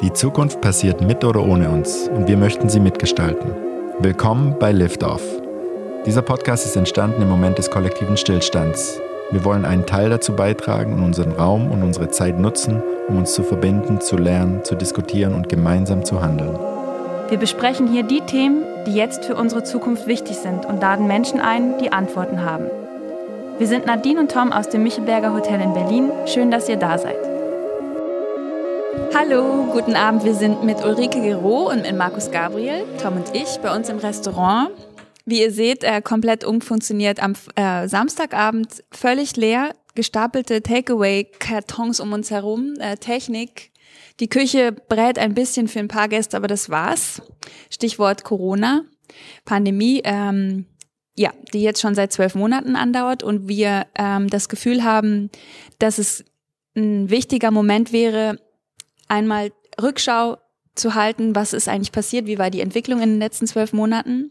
Die Zukunft passiert mit oder ohne uns und wir möchten sie mitgestalten. Willkommen bei Liftoff. Dieser Podcast ist entstanden im Moment des kollektiven Stillstands. Wir wollen einen Teil dazu beitragen und unseren Raum und unsere Zeit nutzen, um uns zu verbinden, zu lernen, zu diskutieren und gemeinsam zu handeln. Wir besprechen hier die Themen, die jetzt für unsere Zukunft wichtig sind und laden Menschen ein, die Antworten haben. Wir sind Nadine und Tom aus dem Michelberger Hotel in Berlin. Schön, dass ihr da seid. Hallo, guten Abend. Wir sind mit Ulrike Gero und mit Markus Gabriel, Tom und ich, bei uns im Restaurant. Wie ihr seht, äh, komplett umfunktioniert am äh, Samstagabend, völlig leer, gestapelte Takeaway-Kartons um uns herum, äh, Technik. Die Küche brät ein bisschen für ein paar Gäste, aber das war's. Stichwort Corona, Pandemie, ähm, ja, die jetzt schon seit zwölf Monaten andauert und wir ähm, das Gefühl haben, dass es ein wichtiger Moment wäre, einmal Rückschau zu halten, was ist eigentlich passiert, wie war die Entwicklung in den letzten zwölf Monaten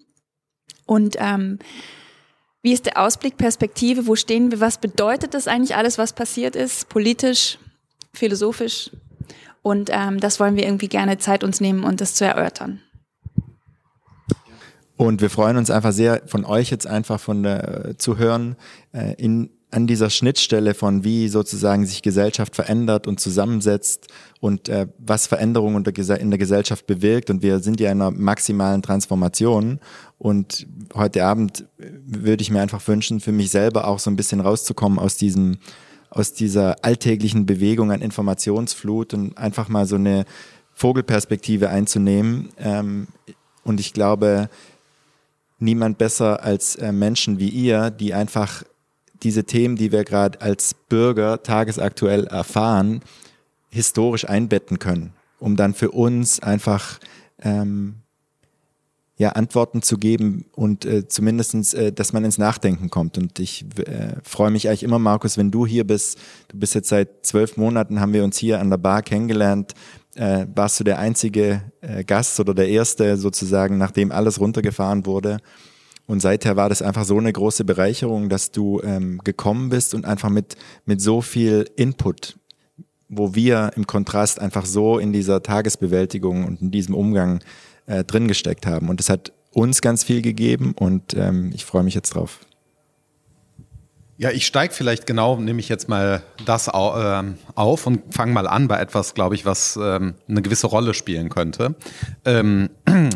und ähm, wie ist der Ausblick, Perspektive, wo stehen wir, was bedeutet das eigentlich alles, was passiert ist, politisch, philosophisch und ähm, das wollen wir irgendwie gerne Zeit uns nehmen und das zu erörtern. Und wir freuen uns einfach sehr, von euch jetzt einfach von der, äh, zu hören, äh, in an dieser Schnittstelle von wie sozusagen sich Gesellschaft verändert und zusammensetzt und äh, was Veränderungen in der Gesellschaft bewirkt. Und wir sind ja in einer maximalen Transformation. Und heute Abend äh, würde ich mir einfach wünschen, für mich selber auch so ein bisschen rauszukommen aus diesem, aus dieser alltäglichen Bewegung an Informationsflut und einfach mal so eine Vogelperspektive einzunehmen. Ähm, und ich glaube, niemand besser als äh, Menschen wie ihr, die einfach diese Themen, die wir gerade als Bürger tagesaktuell erfahren, historisch einbetten können, um dann für uns einfach ähm, ja, Antworten zu geben und äh, zumindestens, äh, dass man ins Nachdenken kommt. Und ich äh, freue mich eigentlich immer, Markus, wenn du hier bist. Du bist jetzt seit zwölf Monaten, haben wir uns hier an der Bar kennengelernt. Äh, warst du der einzige äh, Gast oder der erste sozusagen, nachdem alles runtergefahren wurde. Und seither war das einfach so eine große Bereicherung, dass du ähm, gekommen bist und einfach mit, mit so viel Input, wo wir im Kontrast einfach so in dieser Tagesbewältigung und in diesem Umgang äh, drin gesteckt haben. Und das hat uns ganz viel gegeben und ähm, ich freue mich jetzt drauf. Ja, ich steige vielleicht genau, nehme ich jetzt mal das ähm, auf und fange mal an bei etwas, glaube ich, was ähm, eine gewisse Rolle spielen könnte. Ähm,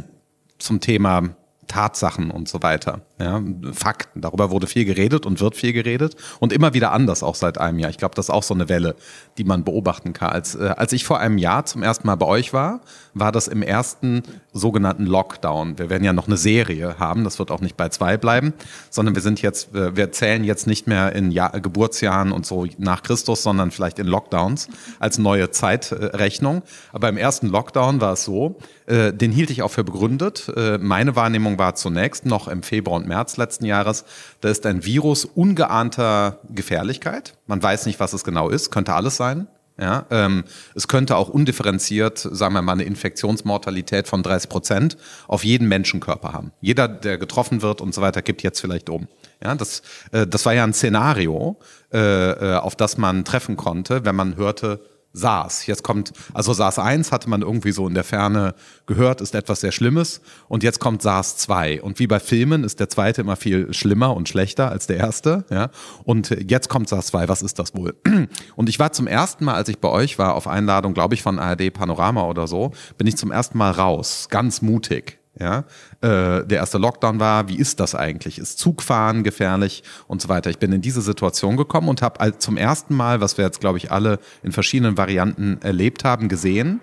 zum Thema Tatsachen und so weiter. Ja, Fakten. Darüber wurde viel geredet und wird viel geredet und immer wieder anders auch seit einem Jahr. Ich glaube, das ist auch so eine Welle, die man beobachten kann. Als, äh, als ich vor einem Jahr zum ersten Mal bei euch war, war das im ersten sogenannten Lockdown. Wir werden ja noch eine Serie haben, das wird auch nicht bei zwei bleiben, sondern wir sind jetzt, äh, wir zählen jetzt nicht mehr in Jahr, Geburtsjahren und so nach Christus, sondern vielleicht in Lockdowns als neue Zeitrechnung. Aber im ersten Lockdown war es so, äh, den hielt ich auch für begründet. Äh, meine Wahrnehmung war zunächst noch im Februar und März letzten Jahres, da ist ein Virus ungeahnter Gefährlichkeit. Man weiß nicht, was es genau ist, könnte alles sein. Ja, ähm, es könnte auch undifferenziert, sagen wir mal, eine Infektionsmortalität von 30 Prozent auf jeden Menschenkörper haben. Jeder, der getroffen wird und so weiter, gibt jetzt vielleicht um. Ja, das, äh, das war ja ein Szenario, äh, äh auf das man treffen konnte, wenn man hörte, SARS. Jetzt kommt, also SARS 1 hatte man irgendwie so in der Ferne gehört, ist etwas sehr Schlimmes. Und jetzt kommt SARS 2. Und wie bei Filmen ist der zweite immer viel schlimmer und schlechter als der erste. Ja? Und jetzt kommt SARS 2. Was ist das wohl? Und ich war zum ersten Mal, als ich bei euch war, auf Einladung, glaube ich, von ARD Panorama oder so, bin ich zum ersten Mal raus. Ganz mutig ja, äh, der erste Lockdown war, wie ist das eigentlich? Ist Zugfahren gefährlich und so weiter? Ich bin in diese Situation gekommen und habe zum ersten Mal, was wir jetzt, glaube ich, alle in verschiedenen Varianten erlebt haben, gesehen,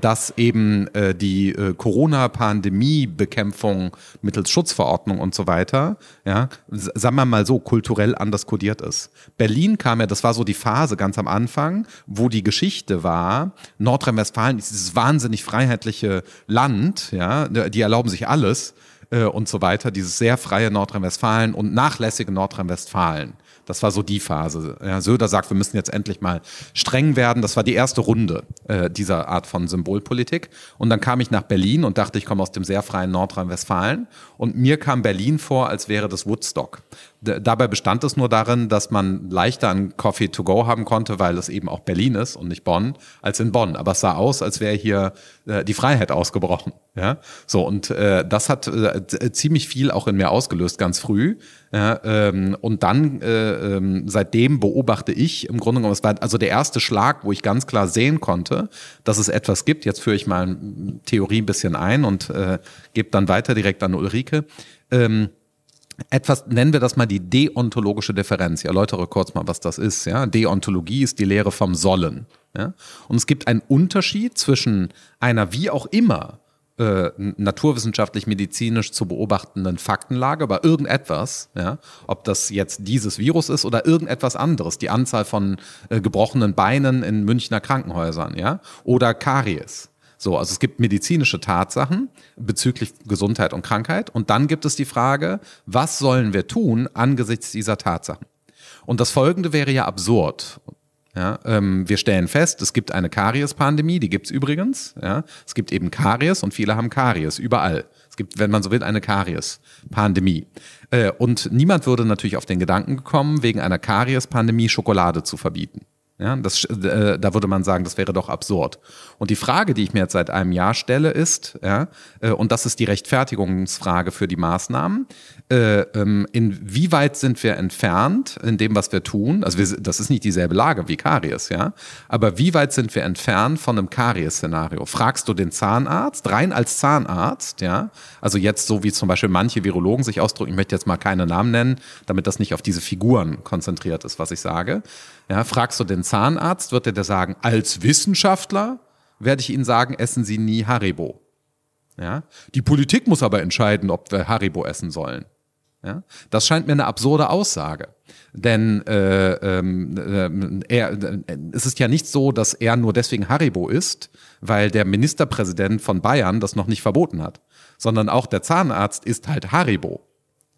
dass eben äh, die äh, Corona-Pandemie-Bekämpfung mittels Schutzverordnung und so weiter, ja, sagen wir mal so, kulturell anders kodiert ist. Berlin kam ja, das war so die Phase ganz am Anfang, wo die Geschichte war, Nordrhein-Westfalen ist dieses wahnsinnig freiheitliche Land, ja, die erlauben sich alles äh, und so weiter, dieses sehr freie Nordrhein-Westfalen und nachlässige Nordrhein-Westfalen. Das war so die Phase. Ja, Söder sagt, wir müssen jetzt endlich mal streng werden. Das war die erste Runde äh, dieser Art von Symbolpolitik. Und dann kam ich nach Berlin und dachte, ich komme aus dem sehr freien Nordrhein-Westfalen. Und mir kam Berlin vor, als wäre das Woodstock. Dabei bestand es nur darin, dass man leichter einen Coffee to go haben konnte, weil es eben auch Berlin ist und nicht Bonn, als in Bonn. Aber es sah aus, als wäre hier äh, die Freiheit ausgebrochen. Ja, so und äh, das hat äh, ziemlich viel auch in mir ausgelöst, ganz früh. Ja, ähm, und dann äh, ähm, seitdem beobachte ich im Grunde genommen, es war also der erste Schlag, wo ich ganz klar sehen konnte, dass es etwas gibt. Jetzt führe ich mal Theorie ein bisschen ein und äh, gebe dann weiter direkt an Ulrike. Ähm, etwas, nennen wir das mal die deontologische Differenz. Ich erläutere kurz mal, was das ist. Ja? Deontologie ist die Lehre vom Sollen. Ja? Und es gibt einen Unterschied zwischen einer wie auch immer äh, naturwissenschaftlich, medizinisch zu beobachtenden Faktenlage, aber irgendetwas, ja, ob das jetzt dieses Virus ist oder irgendetwas anderes, die Anzahl von äh, gebrochenen Beinen in Münchner Krankenhäusern, ja, oder Karies. So, also es gibt medizinische Tatsachen bezüglich Gesundheit und Krankheit und dann gibt es die Frage, was sollen wir tun angesichts dieser Tatsachen? Und das Folgende wäre ja absurd. Ja, ähm, wir stellen fest, es gibt eine Karies-Pandemie, die gibt's übrigens. Ja. Es gibt eben Karies und viele haben Karies, überall. Es gibt, wenn man so will, eine Karies-Pandemie. Äh, und niemand würde natürlich auf den Gedanken gekommen, wegen einer Karies-Pandemie Schokolade zu verbieten. Ja, das, äh, da würde man sagen, das wäre doch absurd. Und die Frage, die ich mir jetzt seit einem Jahr stelle, ist, ja, äh, und das ist die Rechtfertigungsfrage für die Maßnahmen, äh, ähm, inwieweit sind wir entfernt in dem, was wir tun? Also wir, das ist nicht dieselbe Lage wie Karies, ja, aber wie weit sind wir entfernt von einem Karies-Szenario? Fragst du den Zahnarzt, rein als Zahnarzt, ja, also jetzt so wie zum Beispiel manche Virologen sich ausdrücken, ich möchte jetzt mal keine Namen nennen, damit das nicht auf diese Figuren konzentriert ist, was ich sage. Ja, fragst du den Zahnarzt, wird er dir sagen, als Wissenschaftler werde ich Ihnen sagen, essen Sie nie Haribo. Ja? Die Politik muss aber entscheiden, ob wir Haribo essen sollen. Ja? Das scheint mir eine absurde Aussage. Denn äh, ähm, äh, er, äh, es ist ja nicht so, dass er nur deswegen Haribo isst, weil der Ministerpräsident von Bayern das noch nicht verboten hat, sondern auch der Zahnarzt isst halt Haribo.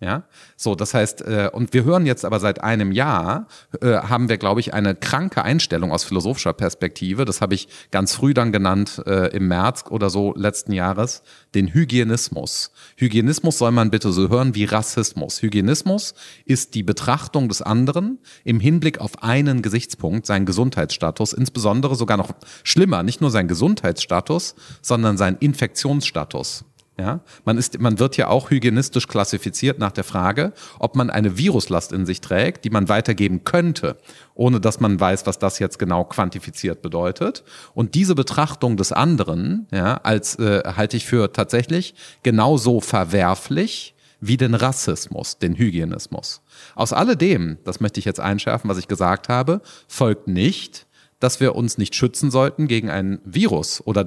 Ja, so, das heißt, äh, und wir hören jetzt aber seit einem Jahr, äh, haben wir, glaube ich, eine kranke Einstellung aus philosophischer Perspektive. Das habe ich ganz früh dann genannt, äh, im März oder so letzten Jahres, den Hygienismus. Hygienismus soll man bitte so hören wie Rassismus. Hygienismus ist die Betrachtung des anderen im Hinblick auf einen Gesichtspunkt, seinen Gesundheitsstatus, insbesondere sogar noch schlimmer, nicht nur sein Gesundheitsstatus, sondern sein Infektionsstatus. Ja, man ist, man wird ja auch hygienistisch klassifiziert nach der Frage, ob man eine Viruslast in sich trägt, die man weitergeben könnte, ohne dass man weiß, was das jetzt genau quantifiziert bedeutet. Und diese Betrachtung des anderen, ja, als äh, halte ich für tatsächlich genauso verwerflich wie den Rassismus, den Hygienismus. Aus alledem, das möchte ich jetzt einschärfen, was ich gesagt habe, folgt nicht, dass wir uns nicht schützen sollten gegen ein Virus oder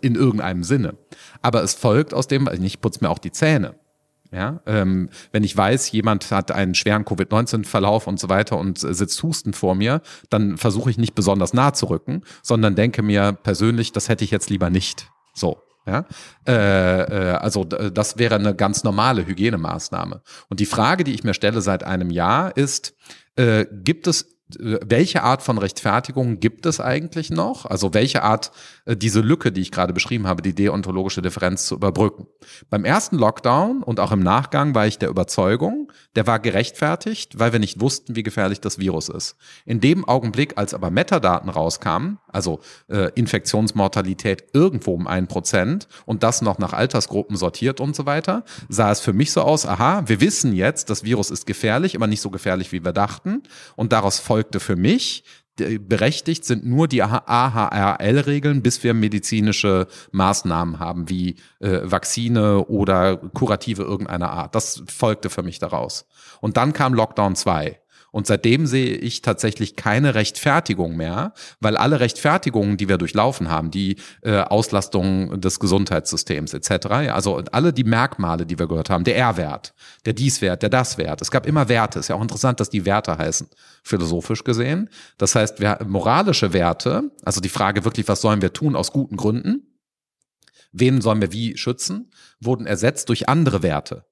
in irgendeinem Sinne. Aber es folgt aus dem, ich putze mir auch die Zähne. Ja, ähm, wenn ich weiß, jemand hat einen schweren Covid-19-Verlauf und so weiter und sitzt hustend vor mir, dann versuche ich nicht besonders nah zu rücken, sondern denke mir persönlich, das hätte ich jetzt lieber nicht. So. Ja, äh, äh, also das wäre eine ganz normale Hygienemaßnahme. Und die Frage, die ich mir stelle seit einem Jahr, ist: äh, Gibt es welche Art von Rechtfertigung gibt es eigentlich noch? Also welche Art, äh, diese Lücke, die ich gerade beschrieben habe, die deontologische Differenz zu überbrücken? Beim ersten Lockdown und auch im Nachgang war ich der Überzeugung, der war gerechtfertigt, weil wir nicht wussten, wie gefährlich das Virus ist. In dem Augenblick, als aber Metadaten rauskamen, also äh, Infektionsmortalität irgendwo um ein Prozent und das noch nach Altersgruppen sortiert und so weiter, sah es für mich so aus, aha, wir wissen jetzt, das Virus ist gefährlich, aber nicht so gefährlich, wie wir dachten. Und daraus folgte für mich, berechtigt sind nur die AHRL-Regeln, bis wir medizinische Maßnahmen haben, wie äh, Vakzine oder Kurative irgendeiner Art. Das folgte für mich daraus. Und dann kam Lockdown 2. Und seitdem sehe ich tatsächlich keine Rechtfertigung mehr, weil alle Rechtfertigungen, die wir durchlaufen haben, die äh, Auslastung des Gesundheitssystems etc., also alle die Merkmale, die wir gehört haben, der R-Wert, der Dies-Wert, der Das-Wert, es gab immer Werte. Ist ja auch interessant, dass die Werte heißen, philosophisch gesehen. Das heißt, wir, moralische Werte, also die Frage wirklich, was sollen wir tun aus guten Gründen, wen sollen wir wie schützen, wurden ersetzt durch andere Werte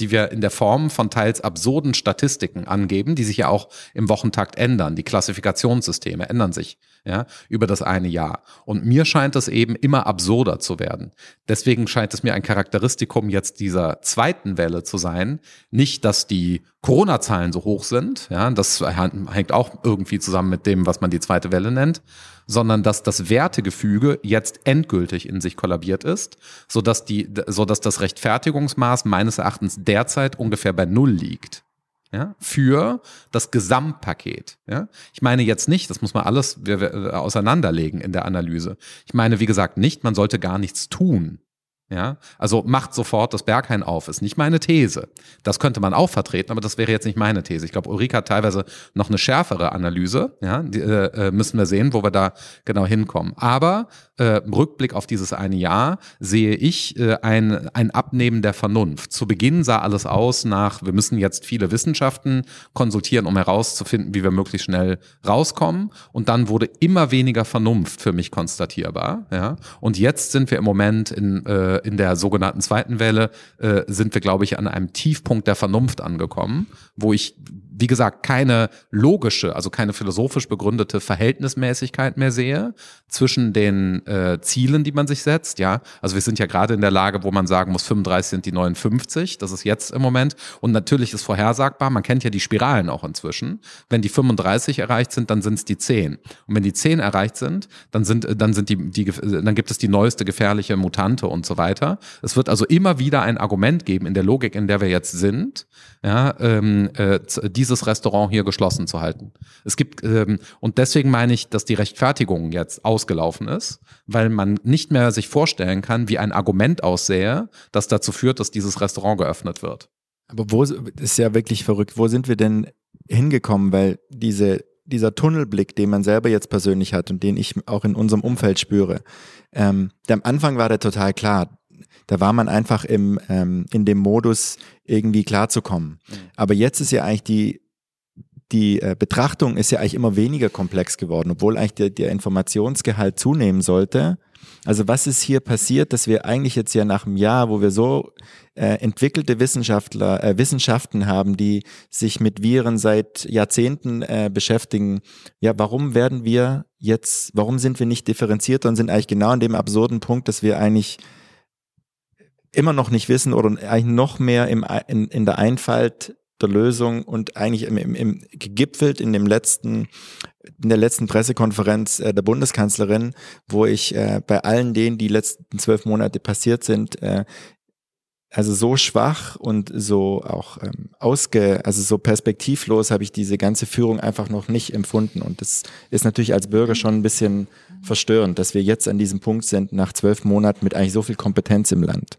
die wir in der Form von teils absurden Statistiken angeben, die sich ja auch im Wochentakt ändern. Die Klassifikationssysteme ändern sich ja, über das eine Jahr. Und mir scheint es eben immer absurder zu werden. Deswegen scheint es mir ein Charakteristikum jetzt dieser zweiten Welle zu sein, nicht, dass die Corona-Zahlen so hoch sind, ja, das hängt auch irgendwie zusammen mit dem, was man die zweite Welle nennt, sondern dass das Wertegefüge jetzt endgültig in sich kollabiert ist, so dass die, so dass das Rechtfertigungsmaß meines Erachtens derzeit ungefähr bei Null liegt ja, für das Gesamtpaket. Ja. Ich meine jetzt nicht, das muss man alles auseinanderlegen in der Analyse. Ich meine, wie gesagt, nicht, man sollte gar nichts tun. Ja, also macht sofort das Berghain auf, ist nicht meine These. Das könnte man auch vertreten, aber das wäre jetzt nicht meine These. Ich glaube, Ulrike hat teilweise noch eine schärfere Analyse. Ja, die, äh, äh müssen wir sehen, wo wir da genau hinkommen. Aber äh, im Rückblick auf dieses eine Jahr sehe ich äh, ein, ein Abnehmen der Vernunft. Zu Beginn sah alles aus nach, wir müssen jetzt viele Wissenschaften konsultieren, um herauszufinden, wie wir möglichst schnell rauskommen. Und dann wurde immer weniger Vernunft für mich konstatierbar. Ja, und jetzt sind wir im Moment in äh, in der sogenannten zweiten Welle äh, sind wir, glaube ich, an einem Tiefpunkt der Vernunft angekommen, wo ich wie gesagt, keine logische, also keine philosophisch begründete Verhältnismäßigkeit mehr sehe zwischen den äh, Zielen, die man sich setzt. Ja, also wir sind ja gerade in der Lage, wo man sagen muss, 35 sind die 59. Das ist jetzt im Moment. Und natürlich ist vorhersagbar, man kennt ja die Spiralen auch inzwischen. Wenn die 35 erreicht sind, dann sind es die 10. Und wenn die 10 erreicht sind, dann sind, dann sind die, die, dann gibt es die neueste gefährliche Mutante und so weiter. Es wird also immer wieder ein Argument geben in der Logik, in der wir jetzt sind, ja, ähm, äh, dieses Restaurant hier geschlossen zu halten. Es gibt, ähm, und deswegen meine ich, dass die Rechtfertigung jetzt ausgelaufen ist, weil man nicht mehr sich vorstellen kann, wie ein Argument aussähe, das dazu führt, dass dieses Restaurant geöffnet wird. Aber wo ist ja wirklich verrückt, wo sind wir denn hingekommen? Weil diese, dieser Tunnelblick, den man selber jetzt persönlich hat und den ich auch in unserem Umfeld spüre, ähm, der am Anfang war der total klar da war man einfach im, ähm, in dem Modus, irgendwie klarzukommen. Mhm. Aber jetzt ist ja eigentlich die, die äh, Betrachtung ist ja eigentlich immer weniger komplex geworden, obwohl eigentlich der, der Informationsgehalt zunehmen sollte. Also was ist hier passiert, dass wir eigentlich jetzt ja nach einem Jahr, wo wir so äh, entwickelte Wissenschaftler, äh, Wissenschaften haben, die sich mit Viren seit Jahrzehnten äh, beschäftigen, ja, warum werden wir jetzt, warum sind wir nicht differenzierter und sind eigentlich genau an dem absurden Punkt, dass wir eigentlich immer noch nicht wissen oder eigentlich noch mehr im, in, in der Einfalt der Lösung und eigentlich im, im, im gegipfelt in dem letzten in der letzten Pressekonferenz äh, der Bundeskanzlerin, wo ich äh, bei allen denen, die letzten zwölf Monate passiert sind, äh, also so schwach und so auch ähm, ausge, also so perspektivlos habe ich diese ganze Führung einfach noch nicht empfunden. Und das ist natürlich als Bürger schon ein bisschen verstörend, dass wir jetzt an diesem Punkt sind, nach zwölf Monaten mit eigentlich so viel Kompetenz im Land.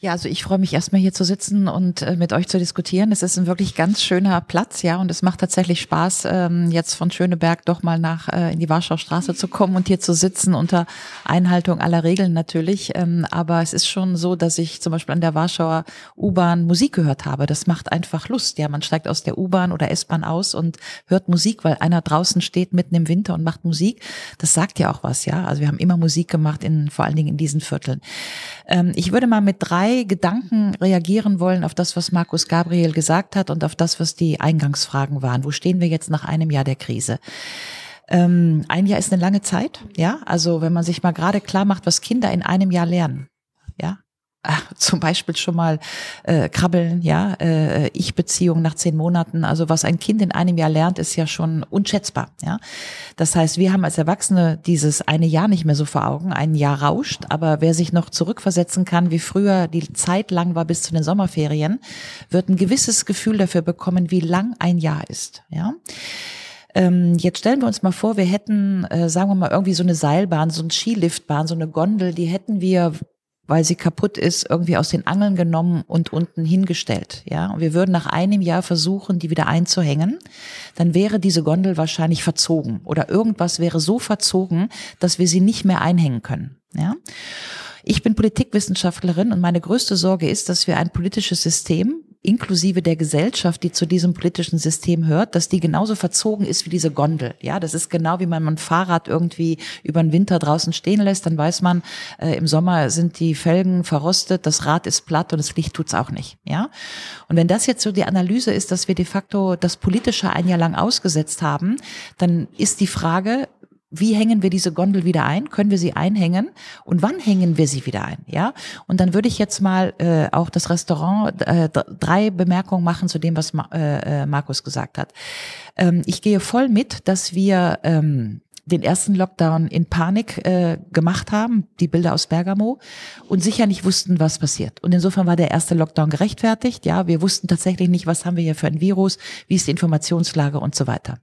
Ja, also ich freue mich erstmal hier zu sitzen und äh, mit euch zu diskutieren. Es ist ein wirklich ganz schöner Platz, ja, und es macht tatsächlich Spaß, ähm, jetzt von Schöneberg doch mal nach äh, in die Warschauer Straße zu kommen und hier zu sitzen unter Einhaltung aller Regeln natürlich. Ähm, aber es ist schon so, dass ich zum Beispiel an der Warschauer U-Bahn Musik gehört habe. Das macht einfach Lust. Ja, man steigt aus der U-Bahn oder S-Bahn aus und hört Musik, weil einer draußen steht mitten im Winter und macht Musik. Das sagt ja auch was, ja. Also wir haben immer Musik gemacht in vor allen Dingen in diesen Vierteln. Ähm, ich würde mal mit drei drei Gedanken reagieren wollen auf das, was Markus Gabriel gesagt hat und auf das, was die Eingangsfragen waren. Wo stehen wir jetzt nach einem Jahr der Krise? Ähm, ein Jahr ist eine lange Zeit, ja. Also wenn man sich mal gerade klar macht, was Kinder in einem Jahr lernen, ja, zum Beispiel schon mal äh, krabbeln, ja, äh, Ich-Beziehung nach zehn Monaten. Also was ein Kind in einem Jahr lernt, ist ja schon unschätzbar, ja. Das heißt, wir haben als Erwachsene dieses eine Jahr nicht mehr so vor Augen. Ein Jahr rauscht, aber wer sich noch zurückversetzen kann, wie früher die Zeit lang war bis zu den Sommerferien, wird ein gewisses Gefühl dafür bekommen, wie lang ein Jahr ist, ja. Ähm, jetzt stellen wir uns mal vor, wir hätten, äh, sagen wir mal, irgendwie so eine Seilbahn, so eine Skiliftbahn, so eine Gondel, die hätten wir weil sie kaputt ist, irgendwie aus den Angeln genommen und unten hingestellt. Ja, und wir würden nach einem Jahr versuchen, die wieder einzuhängen. Dann wäre diese Gondel wahrscheinlich verzogen oder irgendwas wäre so verzogen, dass wir sie nicht mehr einhängen können. Ja. Ich bin Politikwissenschaftlerin und meine größte Sorge ist, dass wir ein politisches System inklusive der Gesellschaft, die zu diesem politischen System hört, dass die genauso verzogen ist wie diese Gondel. Ja, das ist genau wie man ein Fahrrad irgendwie über den Winter draußen stehen lässt, dann weiß man, äh, im Sommer sind die Felgen verrostet, das Rad ist platt und das Licht tut's auch nicht. Ja, und wenn das jetzt so die Analyse ist, dass wir de facto das Politische ein Jahr lang ausgesetzt haben, dann ist die Frage, wie hängen wir diese Gondel wieder ein? Können wir sie einhängen? Und wann hängen wir sie wieder ein? Ja. Und dann würde ich jetzt mal äh, auch das Restaurant äh, drei Bemerkungen machen zu dem, was Ma äh, äh, Markus gesagt hat. Ähm, ich gehe voll mit, dass wir ähm, den ersten Lockdown in Panik äh, gemacht haben, die Bilder aus Bergamo, und sicher nicht wussten, was passiert. Und insofern war der erste Lockdown gerechtfertigt. Ja, wir wussten tatsächlich nicht, was haben wir hier für ein Virus, wie ist die Informationslage und so weiter.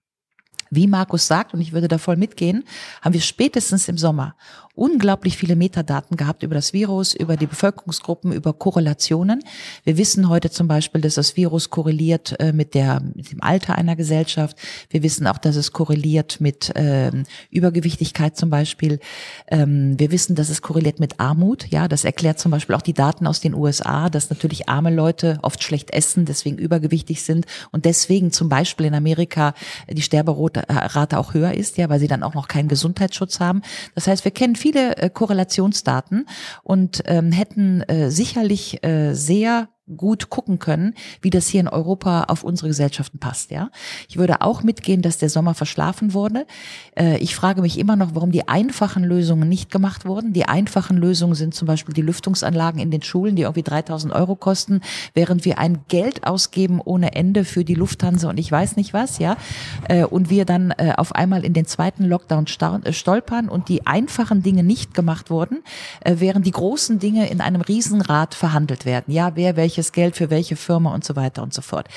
Wie Markus sagt, und ich würde da voll mitgehen, haben wir spätestens im Sommer unglaublich viele Metadaten gehabt über das Virus, über die Bevölkerungsgruppen, über Korrelationen. Wir wissen heute zum Beispiel, dass das Virus korreliert äh, mit, der, mit dem Alter einer Gesellschaft. Wir wissen auch, dass es korreliert mit ähm, Übergewichtigkeit zum Beispiel. Ähm, wir wissen, dass es korreliert mit Armut. Ja, das erklärt zum Beispiel auch die Daten aus den USA, dass natürlich arme Leute oft schlecht essen, deswegen übergewichtig sind und deswegen zum Beispiel in Amerika die Sterberate auch höher ist, ja, weil sie dann auch noch keinen Gesundheitsschutz haben. Das heißt, wir kennen viele äh, Korrelationsdaten und ähm, hätten äh, sicherlich äh, sehr gut gucken können, wie das hier in Europa auf unsere Gesellschaften passt. Ja, ich würde auch mitgehen, dass der Sommer verschlafen wurde. Äh, ich frage mich immer noch, warum die einfachen Lösungen nicht gemacht wurden. Die einfachen Lösungen sind zum Beispiel die Lüftungsanlagen in den Schulen, die irgendwie 3000 Euro kosten, während wir ein Geld ausgeben ohne Ende für die Lufthansa und ich weiß nicht was. Ja, äh, und wir dann äh, auf einmal in den zweiten Lockdown stolpern und die einfachen Dinge nicht gemacht wurden, während die großen Dinge in einem Riesenrad verhandelt werden. Ja, wer welche welches Geld für welche Firma und so weiter und so fort.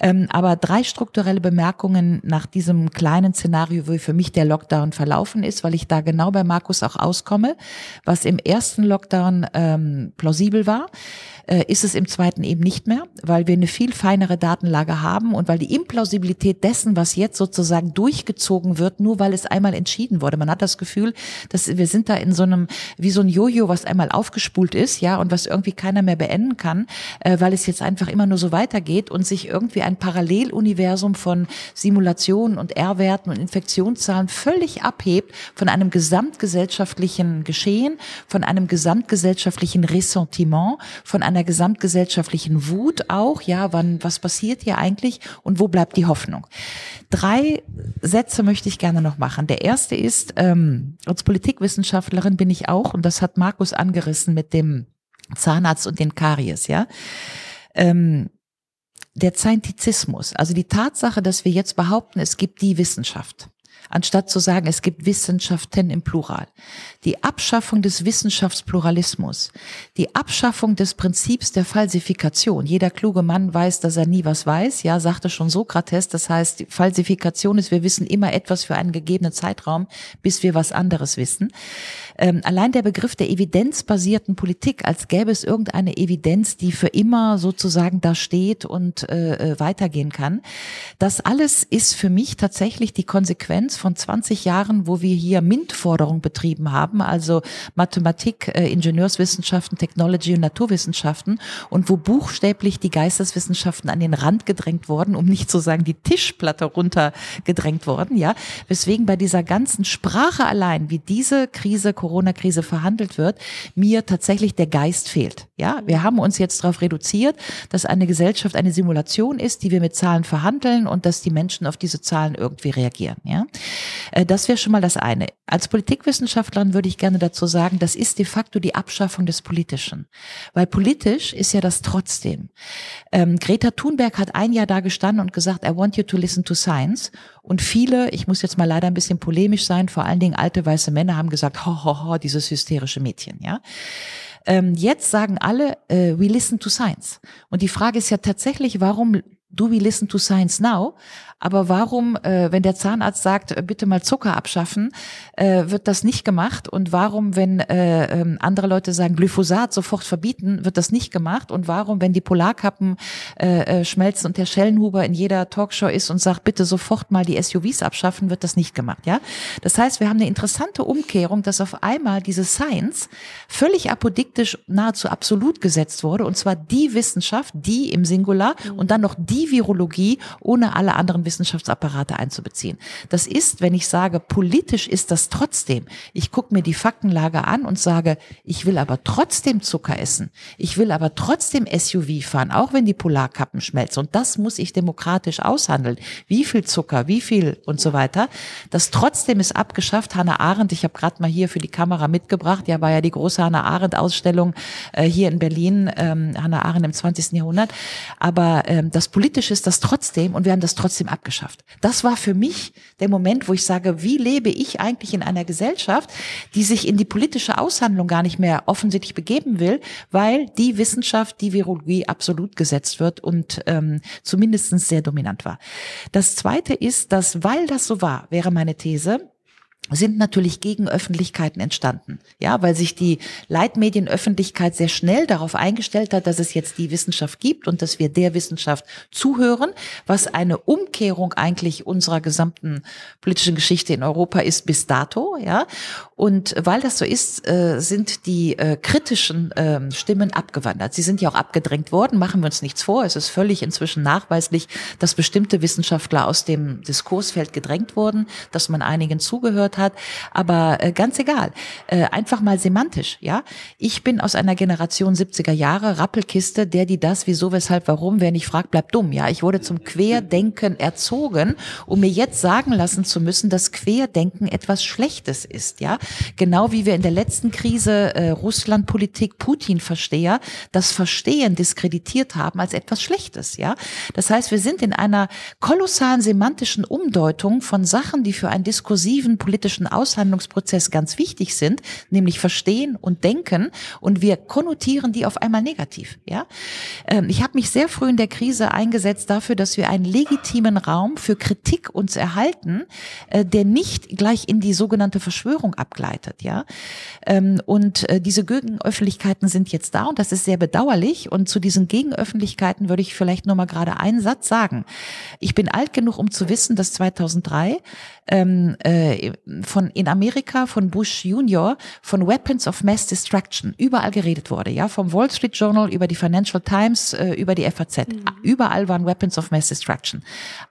Ähm, aber drei strukturelle Bemerkungen nach diesem kleinen Szenario, wie für mich der Lockdown verlaufen ist, weil ich da genau bei Markus auch auskomme, was im ersten Lockdown ähm, plausibel war ist es im zweiten eben nicht mehr, weil wir eine viel feinere Datenlage haben und weil die Implausibilität dessen, was jetzt sozusagen durchgezogen wird, nur weil es einmal entschieden wurde. Man hat das Gefühl, dass wir sind da in so einem, wie so ein Jojo, was einmal aufgespult ist, ja, und was irgendwie keiner mehr beenden kann, äh, weil es jetzt einfach immer nur so weitergeht und sich irgendwie ein Paralleluniversum von Simulationen und R-Werten und Infektionszahlen völlig abhebt von einem gesamtgesellschaftlichen Geschehen, von einem gesamtgesellschaftlichen Ressentiment, von einer einer gesamtgesellschaftlichen Wut auch, ja, wann, was passiert hier eigentlich und wo bleibt die Hoffnung? Drei Sätze möchte ich gerne noch machen. Der erste ist, ähm, als Politikwissenschaftlerin bin ich auch, und das hat Markus angerissen mit dem Zahnarzt und den Karies, ja. Ähm, der Scientizismus, also die Tatsache, dass wir jetzt behaupten, es gibt die Wissenschaft anstatt zu sagen, es gibt Wissenschaften im Plural. Die Abschaffung des Wissenschaftspluralismus, die Abschaffung des Prinzips der Falsifikation. Jeder kluge Mann weiß, dass er nie was weiß, ja, sagte schon Sokrates. Das heißt, Falsifikation ist, wir wissen immer etwas für einen gegebenen Zeitraum, bis wir was anderes wissen. Ähm, allein der Begriff der evidenzbasierten Politik, als gäbe es irgendeine Evidenz, die für immer sozusagen da steht und äh, äh weitergehen kann. Das alles ist für mich tatsächlich die Konsequenz von 20 Jahren, wo wir hier MINT-Forderung betrieben haben, also Mathematik, äh, Ingenieurswissenschaften, Technology und Naturwissenschaften und wo buchstäblich die Geisteswissenschaften an den Rand gedrängt worden, um nicht zu sagen die Tischplatte runtergedrängt worden, ja. Weswegen bei dieser ganzen Sprache allein, wie diese Krise, Corona-Krise verhandelt wird, mir tatsächlich der Geist fehlt. Ja, wir haben uns jetzt darauf reduziert, dass eine Gesellschaft eine Simulation ist, die wir mit Zahlen verhandeln und dass die Menschen auf diese Zahlen irgendwie reagieren. Ja, das wäre schon mal das eine. Als Politikwissenschaftlerin würde ich gerne dazu sagen, das ist de facto die Abschaffung des Politischen, weil politisch ist ja das trotzdem. Ähm, Greta Thunberg hat ein Jahr da gestanden und gesagt, I want you to listen to science. Und viele, ich muss jetzt mal leider ein bisschen polemisch sein, vor allen Dingen alte weiße Männer haben gesagt, ho, ho, ho, dieses hysterische Mädchen, ja. Ähm, jetzt sagen alle, äh, we listen to science. Und die Frage ist ja tatsächlich, warum do we listen to science now? Aber warum, äh, wenn der Zahnarzt sagt, äh, bitte mal Zucker abschaffen, äh, wird das nicht gemacht? Und warum, wenn äh, ähm, andere Leute sagen, Glyphosat sofort verbieten, wird das nicht gemacht? Und warum, wenn die Polarkappen äh, äh, schmelzen und der Schellenhuber in jeder Talkshow ist und sagt, bitte sofort mal die SUVs abschaffen, wird das nicht gemacht? Ja, das heißt, wir haben eine interessante Umkehrung, dass auf einmal diese Science völlig apodiktisch nahezu absolut gesetzt wurde, und zwar die Wissenschaft, die im Singular und dann noch die die Virologie ohne alle anderen Wissenschaftsapparate einzubeziehen. Das ist, wenn ich sage, politisch ist das trotzdem. Ich gucke mir die Faktenlage an und sage, ich will aber trotzdem Zucker essen. Ich will aber trotzdem SUV fahren, auch wenn die Polarkappen schmelzen. Und das muss ich demokratisch aushandeln. Wie viel Zucker, wie viel und so weiter. Das trotzdem ist abgeschafft. Hannah Arendt, ich habe gerade mal hier für die Kamera mitgebracht, ja, war ja die große Hannah Arendt Ausstellung äh, hier in Berlin, ähm, Hannah Arendt im 20. Jahrhundert. Aber ähm, das Politische ist das trotzdem und wir haben das trotzdem abgeschafft. Das war für mich der Moment, wo ich sage, wie lebe ich eigentlich in einer Gesellschaft, die sich in die politische Aushandlung gar nicht mehr offensichtlich begeben will, weil die Wissenschaft, die Virologie absolut gesetzt wird und ähm, zumindest sehr dominant war. Das Zweite ist, dass, weil das so war, wäre meine These, sind natürlich Gegenöffentlichkeiten entstanden. Ja, weil sich die Leitmedienöffentlichkeit sehr schnell darauf eingestellt hat, dass es jetzt die Wissenschaft gibt und dass wir der Wissenschaft zuhören, was eine Umkehrung eigentlich unserer gesamten politischen Geschichte in Europa ist bis dato. Ja, und weil das so ist, äh, sind die äh, kritischen äh, Stimmen abgewandert. Sie sind ja auch abgedrängt worden, machen wir uns nichts vor. Es ist völlig inzwischen nachweislich, dass bestimmte Wissenschaftler aus dem Diskursfeld gedrängt wurden, dass man einigen zugehört hat. Aber äh, ganz egal. Einfach mal semantisch, ja. Ich bin aus einer Generation 70er Jahre, Rappelkiste, der, die das, wieso, weshalb, warum, wer nicht fragt, bleibt dumm, ja. Ich wurde zum Querdenken erzogen, um mir jetzt sagen lassen zu müssen, dass Querdenken etwas Schlechtes ist, ja. Genau wie wir in der letzten Krise äh, Russlandpolitik Putin-Versteher das Verstehen diskreditiert haben als etwas Schlechtes, ja. Das heißt, wir sind in einer kolossalen semantischen Umdeutung von Sachen, die für einen diskursiven politischen Aushandlungsprozess ganz wichtig sind, nämlich verstehen und denken und wir konnotieren die auf einmal negativ. Ja, ähm, ich habe mich sehr früh in der Krise eingesetzt dafür, dass wir einen legitimen Raum für Kritik uns erhalten, äh, der nicht gleich in die sogenannte Verschwörung abgleitet. Ja, ähm, und äh, diese Gegenöffentlichkeiten sind jetzt da und das ist sehr bedauerlich. Und zu diesen Gegenöffentlichkeiten würde ich vielleicht noch mal gerade einen Satz sagen. Ich bin alt genug, um zu wissen, dass 2003 ähm, äh, von in Amerika von Bush Junior von Weapons of Mass Destruction überall geredet wurde, ja, vom Wall Street Journal über die Financial Times, äh, über die FAZ. Mhm. Überall waren Weapons of Mass Destruction.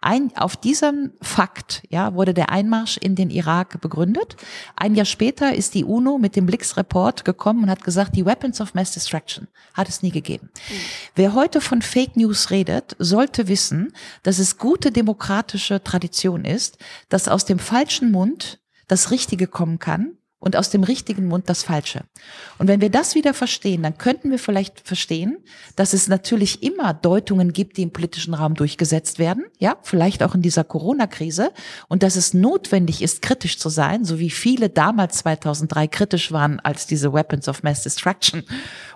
Ein, auf diesem Fakt, ja, wurde der Einmarsch in den Irak begründet. Ein Jahr später ist die UNO mit dem Blix Report gekommen und hat gesagt, die Weapons of Mass Destruction hat es nie gegeben. Mhm. Wer heute von Fake News redet, sollte wissen, dass es gute demokratische Tradition ist, dass aus dem falschen Mund das Richtige kommen kann und aus dem richtigen Mund das Falsche. Und wenn wir das wieder verstehen, dann könnten wir vielleicht verstehen, dass es natürlich immer Deutungen gibt, die im politischen Raum durchgesetzt werden, ja, vielleicht auch in dieser Corona-Krise, und dass es notwendig ist, kritisch zu sein, so wie viele damals 2003 kritisch waren, als diese Weapons of Mass Destruction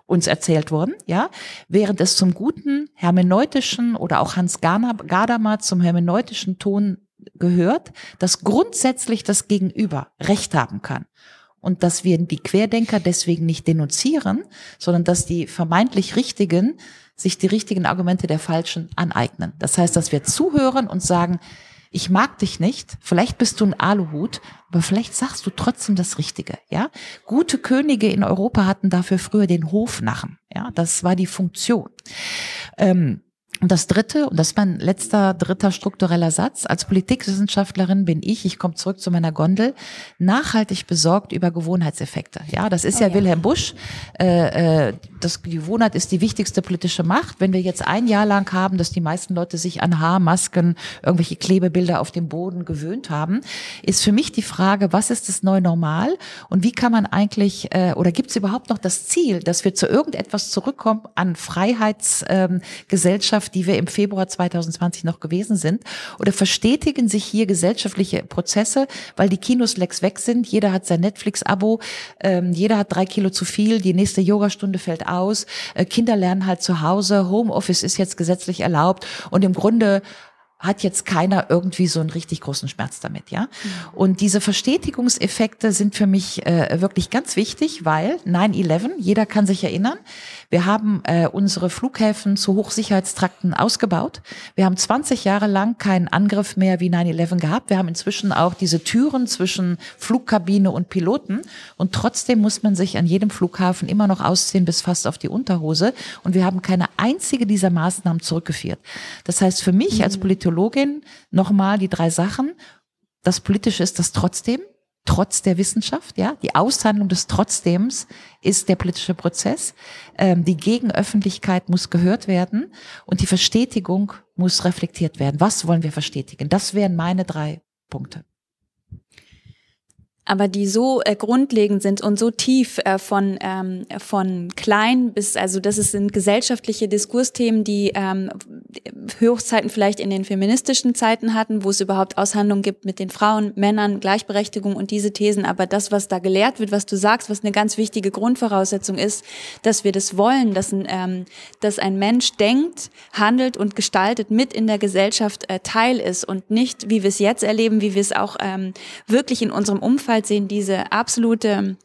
uns erzählt wurden, ja, während es zum guten hermeneutischen oder auch Hans Gadamer zum hermeneutischen Ton gehört, dass grundsätzlich das Gegenüber Recht haben kann. Und dass wir die Querdenker deswegen nicht denunzieren, sondern dass die vermeintlich Richtigen sich die richtigen Argumente der Falschen aneignen. Das heißt, dass wir zuhören und sagen, ich mag dich nicht, vielleicht bist du ein Aluhut, aber vielleicht sagst du trotzdem das Richtige, ja? Gute Könige in Europa hatten dafür früher den Hofnachen, ja? Das war die Funktion. Ähm, und das dritte, und das ist mein letzter, dritter struktureller Satz, als Politikwissenschaftlerin bin ich, ich komme zurück zu meiner Gondel, nachhaltig besorgt über Gewohnheitseffekte. Ja, das ist oh, ja, ja, Wilhelm Busch. Äh, äh, das Gewohnheit ist die wichtigste politische Macht. Wenn wir jetzt ein Jahr lang haben, dass die meisten Leute sich an Haarmasken, irgendwelche Klebebilder auf dem Boden gewöhnt haben, ist für mich die Frage, was ist das neue Normal und wie kann man eigentlich, äh, oder gibt es überhaupt noch das Ziel, dass wir zu irgendetwas zurückkommen an Freiheitsgesellschaft, ähm, die wir im Februar 2020 noch gewesen sind? Oder verstetigen sich hier gesellschaftliche Prozesse, weil die Kinos Lex weg sind, jeder hat sein Netflix-Abo, ähm, jeder hat drei Kilo zu viel, die nächste Yogastunde fällt aus, äh, Kinder lernen halt zu Hause, Homeoffice ist jetzt gesetzlich erlaubt und im Grunde hat jetzt keiner irgendwie so einen richtig großen Schmerz damit, ja. Und diese Verstetigungseffekte sind für mich äh, wirklich ganz wichtig, weil 9-11, jeder kann sich erinnern, wir haben äh, unsere Flughäfen zu Hochsicherheitstrakten ausgebaut. Wir haben 20 Jahre lang keinen Angriff mehr wie 9-11 gehabt. Wir haben inzwischen auch diese Türen zwischen Flugkabine und Piloten. Und trotzdem muss man sich an jedem Flughafen immer noch ausziehen bis fast auf die Unterhose. Und wir haben keine einzige dieser Maßnahmen zurückgeführt. Das heißt, für mich als Politologin nochmal die drei Sachen. Das Politische ist das trotzdem trotz der Wissenschaft, ja. Die Aushandlung des Trotzdems ist der politische Prozess. Ähm, die Gegenöffentlichkeit muss gehört werden und die Verstetigung muss reflektiert werden. Was wollen wir verstetigen? Das wären meine drei Punkte aber die so äh, grundlegend sind und so tief äh, von ähm, von klein bis also das sind gesellschaftliche Diskursthemen, die ähm, Hochzeiten vielleicht in den feministischen Zeiten hatten, wo es überhaupt Aushandlungen gibt mit den Frauen, Männern, Gleichberechtigung und diese Thesen. Aber das, was da gelehrt wird, was du sagst, was eine ganz wichtige Grundvoraussetzung ist, dass wir das wollen, dass ein ähm, dass ein Mensch denkt, handelt und gestaltet, mit in der Gesellschaft äh, Teil ist und nicht, wie wir es jetzt erleben, wie wir es auch ähm, wirklich in unserem Umfeld Vielfalt sehen, diese absolute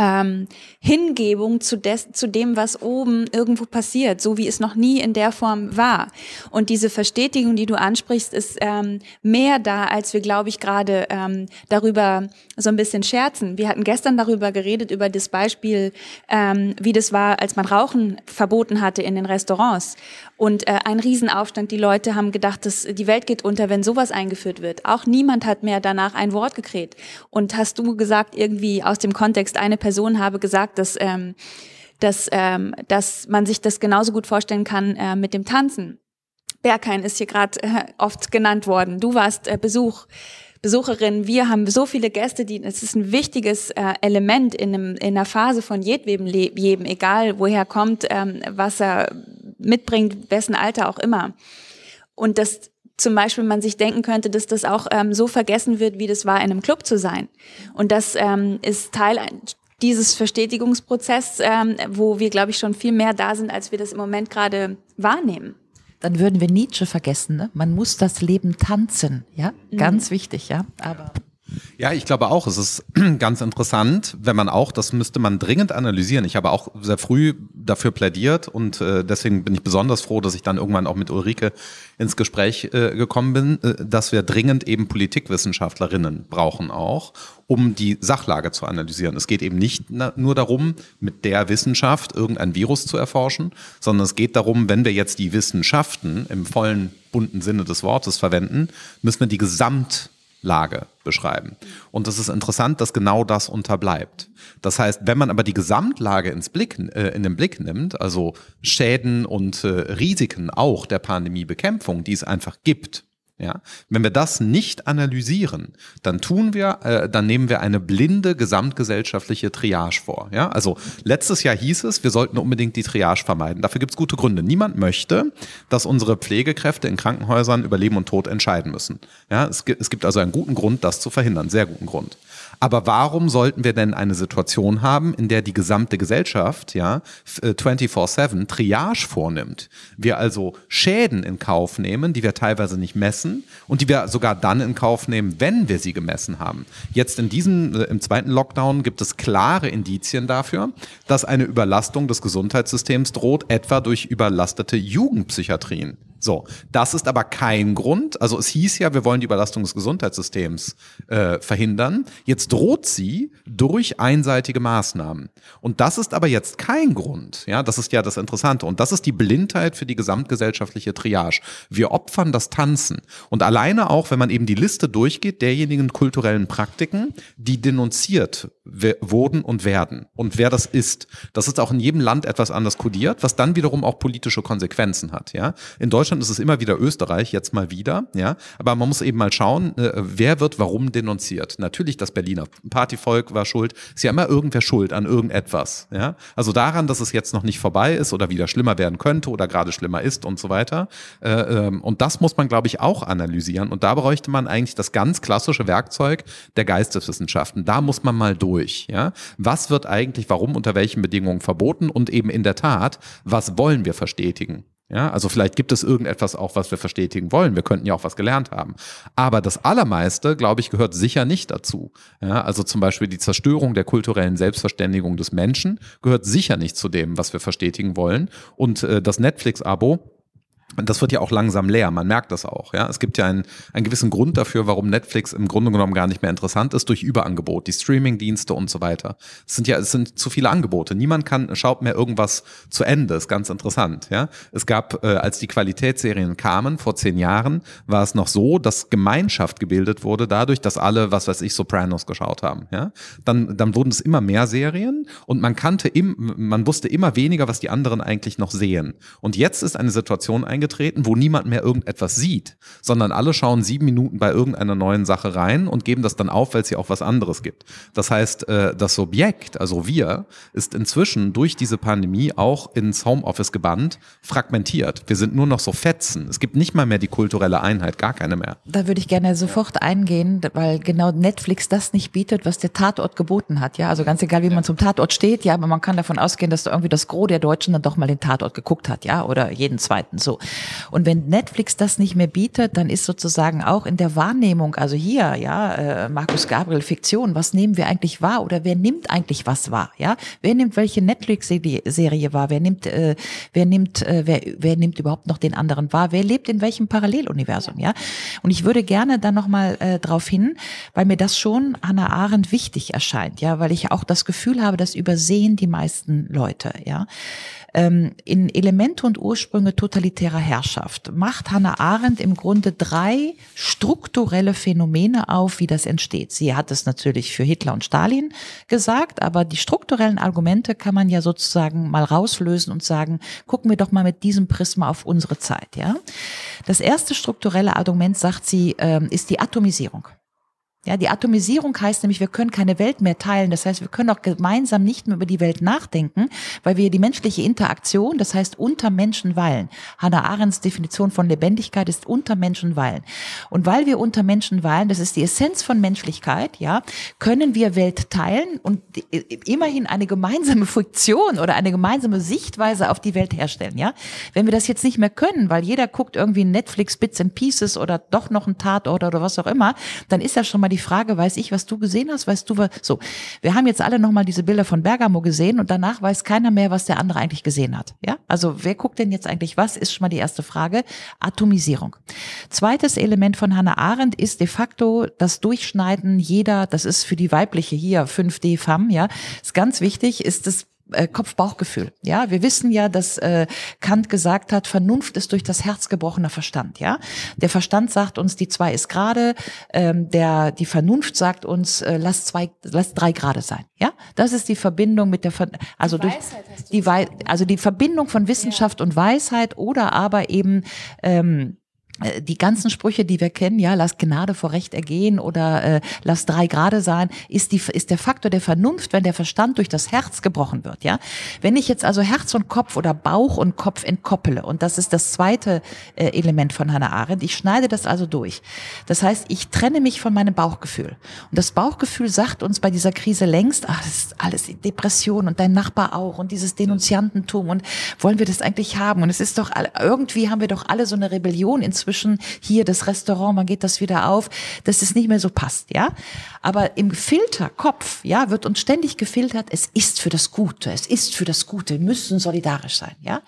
ähm, Hingebung zu, des, zu dem, was oben irgendwo passiert, so wie es noch nie in der Form war. Und diese Verstetigung, die du ansprichst, ist ähm, mehr da, als wir, glaube ich, gerade ähm, darüber so ein bisschen scherzen. Wir hatten gestern darüber geredet, über das Beispiel, ähm, wie das war, als man Rauchen verboten hatte in den Restaurants. Und äh, ein Riesenaufstand. Die Leute haben gedacht, dass die Welt geht unter, wenn sowas eingeführt wird. Auch niemand hat mehr danach ein Wort gekräht. Und hast du gesagt, irgendwie aus dem Kontext, eine Person habe gesagt, dass, ähm, dass, ähm, dass man sich das genauso gut vorstellen kann äh, mit dem Tanzen. Berghain ist hier gerade äh, oft genannt worden. Du warst äh, Besuch. Besucherinnen, wir haben so viele Gäste, die, es ist ein wichtiges äh, Element in, einem, in einer Phase von jedwem Leben, egal woher kommt, ähm, was er mitbringt, wessen Alter auch immer. Und dass zum Beispiel man sich denken könnte, dass das auch ähm, so vergessen wird, wie das war, in einem Club zu sein. Und das ähm, ist Teil dieses Verstetigungsprozess, ähm, wo wir, glaube ich, schon viel mehr da sind, als wir das im Moment gerade wahrnehmen dann würden wir Nietzsche vergessen. Ne? Man muss das Leben tanzen, ja, mhm. ganz wichtig, ja. Aber ja, ich glaube auch, es ist ganz interessant, wenn man auch, das müsste man dringend analysieren. Ich habe auch sehr früh dafür plädiert und äh, deswegen bin ich besonders froh, dass ich dann irgendwann auch mit Ulrike ins Gespräch äh, gekommen bin, äh, dass wir dringend eben Politikwissenschaftlerinnen brauchen auch, um die Sachlage zu analysieren. Es geht eben nicht nur darum, mit der Wissenschaft irgendein Virus zu erforschen, sondern es geht darum, wenn wir jetzt die Wissenschaften im vollen bunten Sinne des Wortes verwenden, müssen wir die Gesamt Lage beschreiben. Und es ist interessant, dass genau das unterbleibt. Das heißt, wenn man aber die Gesamtlage ins Blick, äh, in den Blick nimmt, also Schäden und äh, Risiken auch der Pandemiebekämpfung, die es einfach gibt, ja, wenn wir das nicht analysieren, dann tun wir, äh, dann nehmen wir eine blinde gesamtgesellschaftliche Triage vor. Ja, also letztes Jahr hieß es, wir sollten unbedingt die Triage vermeiden. Dafür gibt es gute Gründe. Niemand möchte, dass unsere Pflegekräfte in Krankenhäusern über Leben und Tod entscheiden müssen. Ja, es gibt, es gibt also einen guten Grund, das zu verhindern, sehr guten Grund. Aber warum sollten wir denn eine Situation haben, in der die gesamte Gesellschaft ja 24/7 äh, Triage vornimmt? Wir also Schäden in Kauf nehmen, die wir teilweise nicht messen und die wir sogar dann in Kauf nehmen, wenn wir sie gemessen haben. Jetzt in diesem äh, im zweiten Lockdown gibt es klare Indizien dafür, dass eine Überlastung des Gesundheitssystems droht, etwa durch überlastete Jugendpsychiatrien. So, das ist aber kein Grund. Also es hieß ja, wir wollen die Überlastung des Gesundheitssystems äh, verhindern. Jetzt droht sie durch einseitige Maßnahmen. Und das ist aber jetzt kein Grund. Ja, das ist ja das Interessante. Und das ist die Blindheit für die gesamtgesellschaftliche Triage. Wir opfern das Tanzen. Und alleine auch, wenn man eben die Liste durchgeht derjenigen kulturellen Praktiken, die denunziert wurden und werden. Und wer das ist. Das ist auch in jedem Land etwas anders kodiert, was dann wiederum auch politische Konsequenzen hat. Ja, in Deutschland Deutschland ist es immer wieder Österreich, jetzt mal wieder, ja. Aber man muss eben mal schauen, äh, wer wird warum denunziert. Natürlich das Berliner Partyvolk war schuld. Ist ja immer irgendwer schuld an irgendetwas, ja. Also daran, dass es jetzt noch nicht vorbei ist oder wieder schlimmer werden könnte oder gerade schlimmer ist und so weiter. Äh, ähm, und das muss man, glaube ich, auch analysieren. Und da bräuchte man eigentlich das ganz klassische Werkzeug der Geisteswissenschaften. Da muss man mal durch, ja. Was wird eigentlich, warum, unter welchen Bedingungen verboten und eben in der Tat, was wollen wir verstetigen? Ja, also vielleicht gibt es irgendetwas auch, was wir verstetigen wollen. Wir könnten ja auch was gelernt haben. Aber das Allermeiste, glaube ich, gehört sicher nicht dazu. Ja, also zum Beispiel die Zerstörung der kulturellen Selbstverständigung des Menschen gehört sicher nicht zu dem, was wir verstetigen wollen. Und äh, das Netflix-Abo das wird ja auch langsam leer, man merkt das auch. Ja? Es gibt ja einen, einen gewissen Grund dafür, warum Netflix im Grunde genommen gar nicht mehr interessant ist, durch Überangebot, die Streamingdienste und so weiter. Es sind ja, es sind zu viele Angebote. Niemand kann, schaut mehr irgendwas zu Ende, ist ganz interessant. Ja? Es gab, äh, als die Qualitätsserien kamen, vor zehn Jahren, war es noch so, dass Gemeinschaft gebildet wurde dadurch, dass alle, was weiß ich, Sopranos geschaut haben. Ja? Dann, dann wurden es immer mehr Serien und man kannte, im, man wusste immer weniger, was die anderen eigentlich noch sehen. Und jetzt ist eine Situation eingetreten, eingetreten, wo niemand mehr irgendetwas sieht, sondern alle schauen sieben Minuten bei irgendeiner neuen Sache rein und geben das dann auf, weil es hier auch was anderes gibt. Das heißt, äh, das Subjekt, also wir, ist inzwischen durch diese Pandemie auch ins Homeoffice gebannt, fragmentiert. Wir sind nur noch so Fetzen. Es gibt nicht mal mehr die kulturelle Einheit, gar keine mehr. Da würde ich gerne sofort eingehen, weil genau Netflix das nicht bietet, was der Tatort geboten hat. Ja, also ganz egal, wie man zum Tatort steht, ja, aber man kann davon ausgehen, dass da irgendwie das Gros der Deutschen dann doch mal den Tatort geguckt hat, ja, oder jeden zweiten so. Und wenn Netflix das nicht mehr bietet, dann ist sozusagen auch in der Wahrnehmung, also hier, ja, äh, Markus Gabriel Fiktion, was nehmen wir eigentlich wahr oder wer nimmt eigentlich was wahr, ja? Wer nimmt welche Netflix-Serie wahr? Wer nimmt, äh, wer nimmt, äh, wer, wer nimmt überhaupt noch den anderen wahr? Wer lebt in welchem Paralleluniversum, ja? Und ich würde gerne dann nochmal äh, drauf hin, weil mir das schon Hannah Arendt wichtig erscheint, ja, weil ich auch das Gefühl habe, das übersehen die meisten Leute, ja ähm, in Elemente und Ursprünge totalitärer Herrschaft macht Hannah Arendt im Grunde drei strukturelle Phänomene auf, wie das entsteht. Sie hat es natürlich für Hitler und Stalin gesagt, aber die strukturellen Argumente kann man ja sozusagen mal rauslösen und sagen, gucken wir doch mal mit diesem Prisma auf unsere Zeit. Ja, das erste strukturelle Argument sagt sie ähm, ist die Atomisierung. Ja, die Atomisierung heißt nämlich, wir können keine Welt mehr teilen. Das heißt, wir können auch gemeinsam nicht mehr über die Welt nachdenken, weil wir die menschliche Interaktion, das heißt unter Menschen weilen. Hannah Arendts Definition von Lebendigkeit ist unter Menschen weilen. Und weil wir unter Menschen weilen, das ist die Essenz von Menschlichkeit, ja, können wir Welt teilen und immerhin eine gemeinsame Fiktion oder eine gemeinsame Sichtweise auf die Welt herstellen, ja. Wenn wir das jetzt nicht mehr können, weil jeder guckt irgendwie Netflix Bits and Pieces oder doch noch ein Tatort oder was auch immer, dann ist ja schon mal die Frage, weiß ich, was du gesehen hast? Weißt du, was, so. Wir haben jetzt alle nochmal diese Bilder von Bergamo gesehen und danach weiß keiner mehr, was der andere eigentlich gesehen hat. Ja? Also, wer guckt denn jetzt eigentlich was? Ist schon mal die erste Frage. Atomisierung. Zweites Element von Hannah Arendt ist de facto das Durchschneiden jeder, das ist für die weibliche hier 5D Femme, ja, ist ganz wichtig, ist das äh, Kopf-Bauchgefühl. Ja, wir wissen ja, dass äh, Kant gesagt hat, Vernunft ist durch das Herz gebrochener Verstand. Ja, der Verstand sagt uns, die zwei ist gerade. Ähm, der die Vernunft sagt uns, äh, lass zwei, lass drei gerade sein. Ja, das ist die Verbindung mit der, Ver also die durch die Wei also die Verbindung von Wissenschaft ja. und Weisheit oder aber eben ähm, äh, die ganzen Sprüche, die wir kennen, ja, lass Gnade vor Recht ergehen oder äh, lass drei Grade sein, ist die ist der Faktor der Vernunft, wenn der Verstand durch das Herz gebrochen wird, ja. Wenn ich jetzt also Herz und Kopf oder Bauch und Kopf entkoppele und das ist das zweite äh, Element von Hannah Arendt, ich schneide das also durch. Das heißt, ich trenne mich von meinem Bauchgefühl und das Bauchgefühl sagt uns bei dieser Krise längst, ach, das ist alles Depression und dein Nachbar auch und dieses Denunziantentum und wollen wir das eigentlich haben und es ist doch irgendwie haben wir doch alle so eine Rebellion inzwischen inzwischen hier das Restaurant, man geht das wieder auf, dass es nicht mehr so passt, ja. Aber im Filterkopf, ja, wird uns ständig gefiltert, es ist für das Gute, es ist für das Gute, wir müssen solidarisch sein, ja.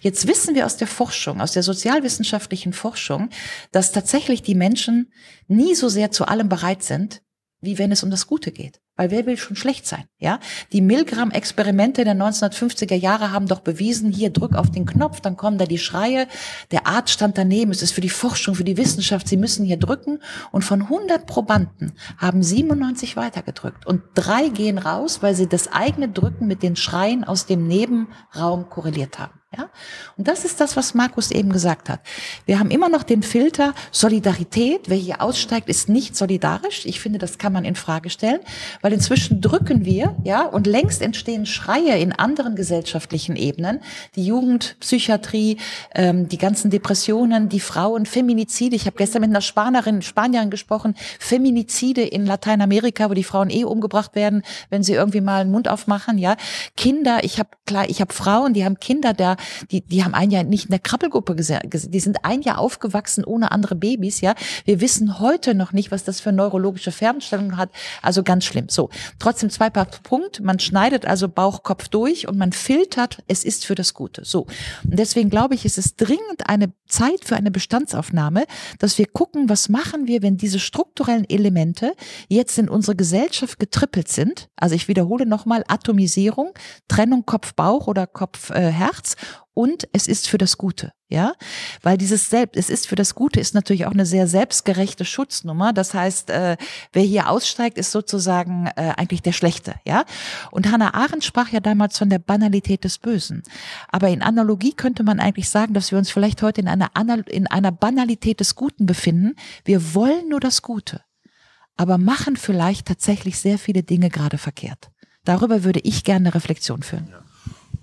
Jetzt wissen wir aus der Forschung, aus der sozialwissenschaftlichen Forschung, dass tatsächlich die Menschen nie so sehr zu allem bereit sind, wie wenn es um das Gute geht. Weil wer will schon schlecht sein? Ja, die Milgram-Experimente der 1950er Jahre haben doch bewiesen: Hier drück auf den Knopf, dann kommen da die Schreie. Der Arzt stand daneben. Es ist für die Forschung, für die Wissenschaft. Sie müssen hier drücken. Und von 100 Probanden haben 97 weitergedrückt und drei gehen raus, weil sie das eigene Drücken mit den Schreien aus dem Nebenraum korreliert haben. Ja? Und das ist das, was Markus eben gesagt hat. Wir haben immer noch den Filter Solidarität. Wer hier aussteigt, ist nicht solidarisch. Ich finde, das kann man in Frage stellen, weil inzwischen drücken wir, ja, und längst entstehen Schreie in anderen gesellschaftlichen Ebenen. Die Jugendpsychiatrie, ähm, die ganzen Depressionen, die Frauen, Feminizide. Ich habe gestern mit einer Spanierin, Spanierin gesprochen. Feminizide in Lateinamerika, wo die Frauen eh umgebracht werden, wenn sie irgendwie mal einen Mund aufmachen. Ja, Kinder. Ich habe klar, ich habe Frauen, die haben Kinder, der Die, die haben ein Jahr nicht in der Krabbelgruppe gesehen, die sind ein Jahr aufgewachsen ohne andere Babys, ja. Wir wissen heute noch nicht, was das für neurologische Fernstellungen hat. Also ganz schlimm. So. Trotzdem zwei Punkt. Man schneidet also Bauchkopf durch und man filtert, es ist für das Gute. So. Und deswegen glaube ich, ist es dringend eine Zeit für eine Bestandsaufnahme, dass wir gucken, was machen wir, wenn diese strukturellen Elemente jetzt in unsere Gesellschaft getrippelt sind. Also ich wiederhole nochmal Atomisierung, Trennung Kopf-Bauch oder Kopf-Herz äh, und es ist für das Gute, ja, weil dieses Selbst, es ist für das Gute, ist natürlich auch eine sehr selbstgerechte Schutznummer. Das heißt, äh, wer hier aussteigt, ist sozusagen äh, eigentlich der Schlechte, ja. Und Hannah Arendt sprach ja damals von der Banalität des Bösen. Aber in Analogie könnte man eigentlich sagen, dass wir uns vielleicht heute in einer, in einer Banalität des Guten befinden. Wir wollen nur das Gute, aber machen vielleicht tatsächlich sehr viele Dinge gerade verkehrt. Darüber würde ich gerne eine Reflexion führen. Ja.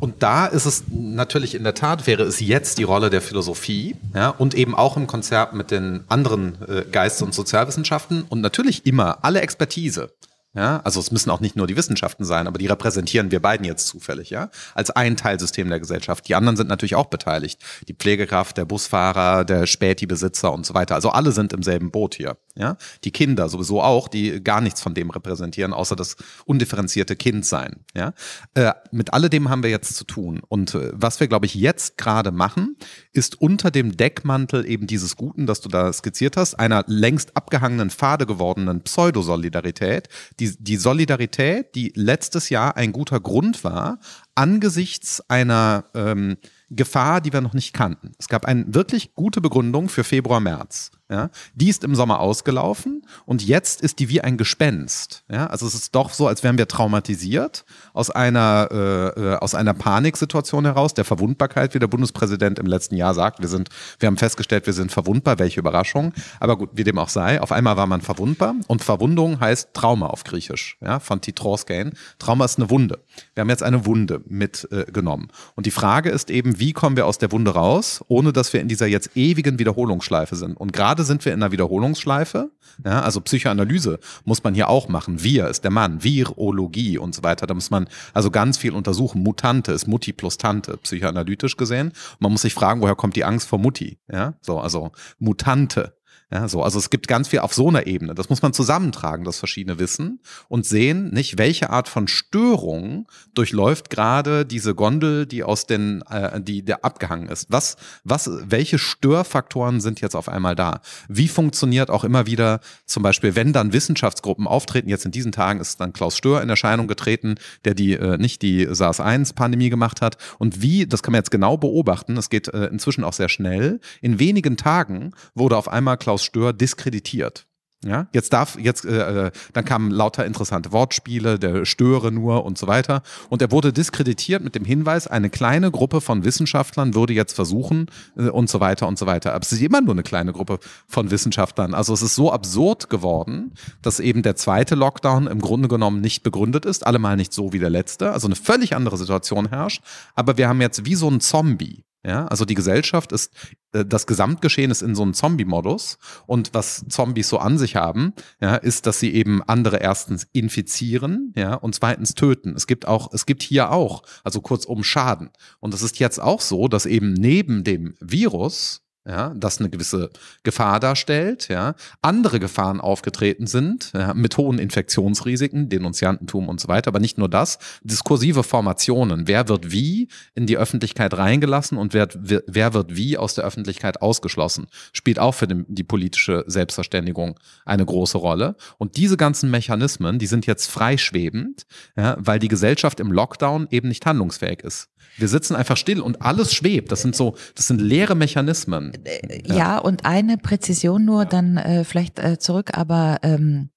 Und da ist es natürlich in der Tat, wäre es jetzt die Rolle der Philosophie ja, und eben auch im Konzert mit den anderen äh, Geist- und Sozialwissenschaften und natürlich immer alle Expertise. Ja, also es müssen auch nicht nur die Wissenschaften sein, aber die repräsentieren wir beiden jetzt zufällig, ja, als ein Teilsystem der Gesellschaft. Die anderen sind natürlich auch beteiligt. Die Pflegekraft, der Busfahrer, der Späti-Besitzer und so weiter. Also alle sind im selben Boot hier, ja. Die Kinder sowieso auch, die gar nichts von dem repräsentieren, außer das undifferenzierte Kindsein, ja. Äh, mit alledem haben wir jetzt zu tun. Und äh, was wir, glaube ich, jetzt gerade machen, ist unter dem Deckmantel eben dieses Guten, das du da skizziert hast, einer längst abgehangenen, fade gewordenen Pseudosolidarität, die Solidarität, die letztes Jahr ein guter Grund war, angesichts einer ähm, Gefahr, die wir noch nicht kannten. Es gab eine wirklich gute Begründung für Februar, März. Ja, die ist im Sommer ausgelaufen und jetzt ist die wie ein Gespenst. Ja, also es ist doch so, als wären wir traumatisiert aus einer, äh, äh, aus einer Paniksituation heraus, der Verwundbarkeit, wie der Bundespräsident im letzten Jahr sagt. Wir sind, wir haben festgestellt, wir sind verwundbar. Welche Überraschung. Aber gut, wie dem auch sei. Auf einmal war man verwundbar und Verwundung heißt Trauma auf Griechisch. Ja, von Titroskein. Trauma ist eine Wunde. Wir haben jetzt eine Wunde mitgenommen. Äh, und die Frage ist eben, wie kommen wir aus der Wunde raus, ohne dass wir in dieser jetzt ewigen Wiederholungsschleife sind. Und gerade gerade sind wir in einer Wiederholungsschleife. Ja, also Psychoanalyse muss man hier auch machen. Wir ist der Mann, Virologie und so weiter. Da muss man also ganz viel untersuchen. Mutante ist Mutti plus Tante, psychoanalytisch gesehen. Man muss sich fragen, woher kommt die Angst vor Mutti? Ja, so, also Mutante. Ja, so, also es gibt ganz viel auf so einer Ebene. Das muss man zusammentragen, das verschiedene Wissen und sehen, nicht welche Art von Störung durchläuft gerade diese Gondel, die aus den, äh, die der abgehangen ist. Was, was, welche Störfaktoren sind jetzt auf einmal da? Wie funktioniert auch immer wieder zum Beispiel, wenn dann Wissenschaftsgruppen auftreten? Jetzt in diesen Tagen ist dann Klaus Stör in Erscheinung getreten, der die äh, nicht die SARS-1-Pandemie gemacht hat. Und wie, das kann man jetzt genau beobachten. Es geht äh, inzwischen auch sehr schnell. In wenigen Tagen wurde auf einmal Klaus Stör diskreditiert. Ja, jetzt darf, jetzt, äh, äh, dann kamen lauter interessante Wortspiele, der störe nur und so weiter. Und er wurde diskreditiert mit dem Hinweis, eine kleine Gruppe von Wissenschaftlern würde jetzt versuchen äh, und so weiter und so weiter. Aber es ist immer nur eine kleine Gruppe von Wissenschaftlern. Also es ist so absurd geworden, dass eben der zweite Lockdown im Grunde genommen nicht begründet ist, allemal nicht so wie der letzte. Also eine völlig andere Situation herrscht. Aber wir haben jetzt wie so ein Zombie. Ja, also die Gesellschaft ist, äh, das Gesamtgeschehen ist in so einem Zombie-Modus. Und was Zombies so an sich haben, ja, ist, dass sie eben andere erstens infizieren, ja, und zweitens töten. Es gibt auch, es gibt hier auch, also kurzum Schaden. Und es ist jetzt auch so, dass eben neben dem Virus ja, das eine gewisse Gefahr darstellt, ja, andere Gefahren aufgetreten sind, ja, mit hohen Infektionsrisiken, Denunziantentum und so weiter, aber nicht nur das, diskursive Formationen, wer wird wie in die Öffentlichkeit reingelassen und wer, wer wird wie aus der Öffentlichkeit ausgeschlossen, spielt auch für den, die politische Selbstverständigung eine große Rolle. Und diese ganzen Mechanismen, die sind jetzt freischwebend, ja, weil die Gesellschaft im Lockdown eben nicht handlungsfähig ist. Wir sitzen einfach still und alles schwebt. Das sind so, das sind leere Mechanismen. Äh, ja, ja und eine Präzision nur, dann äh, vielleicht äh, zurück, aber ähm,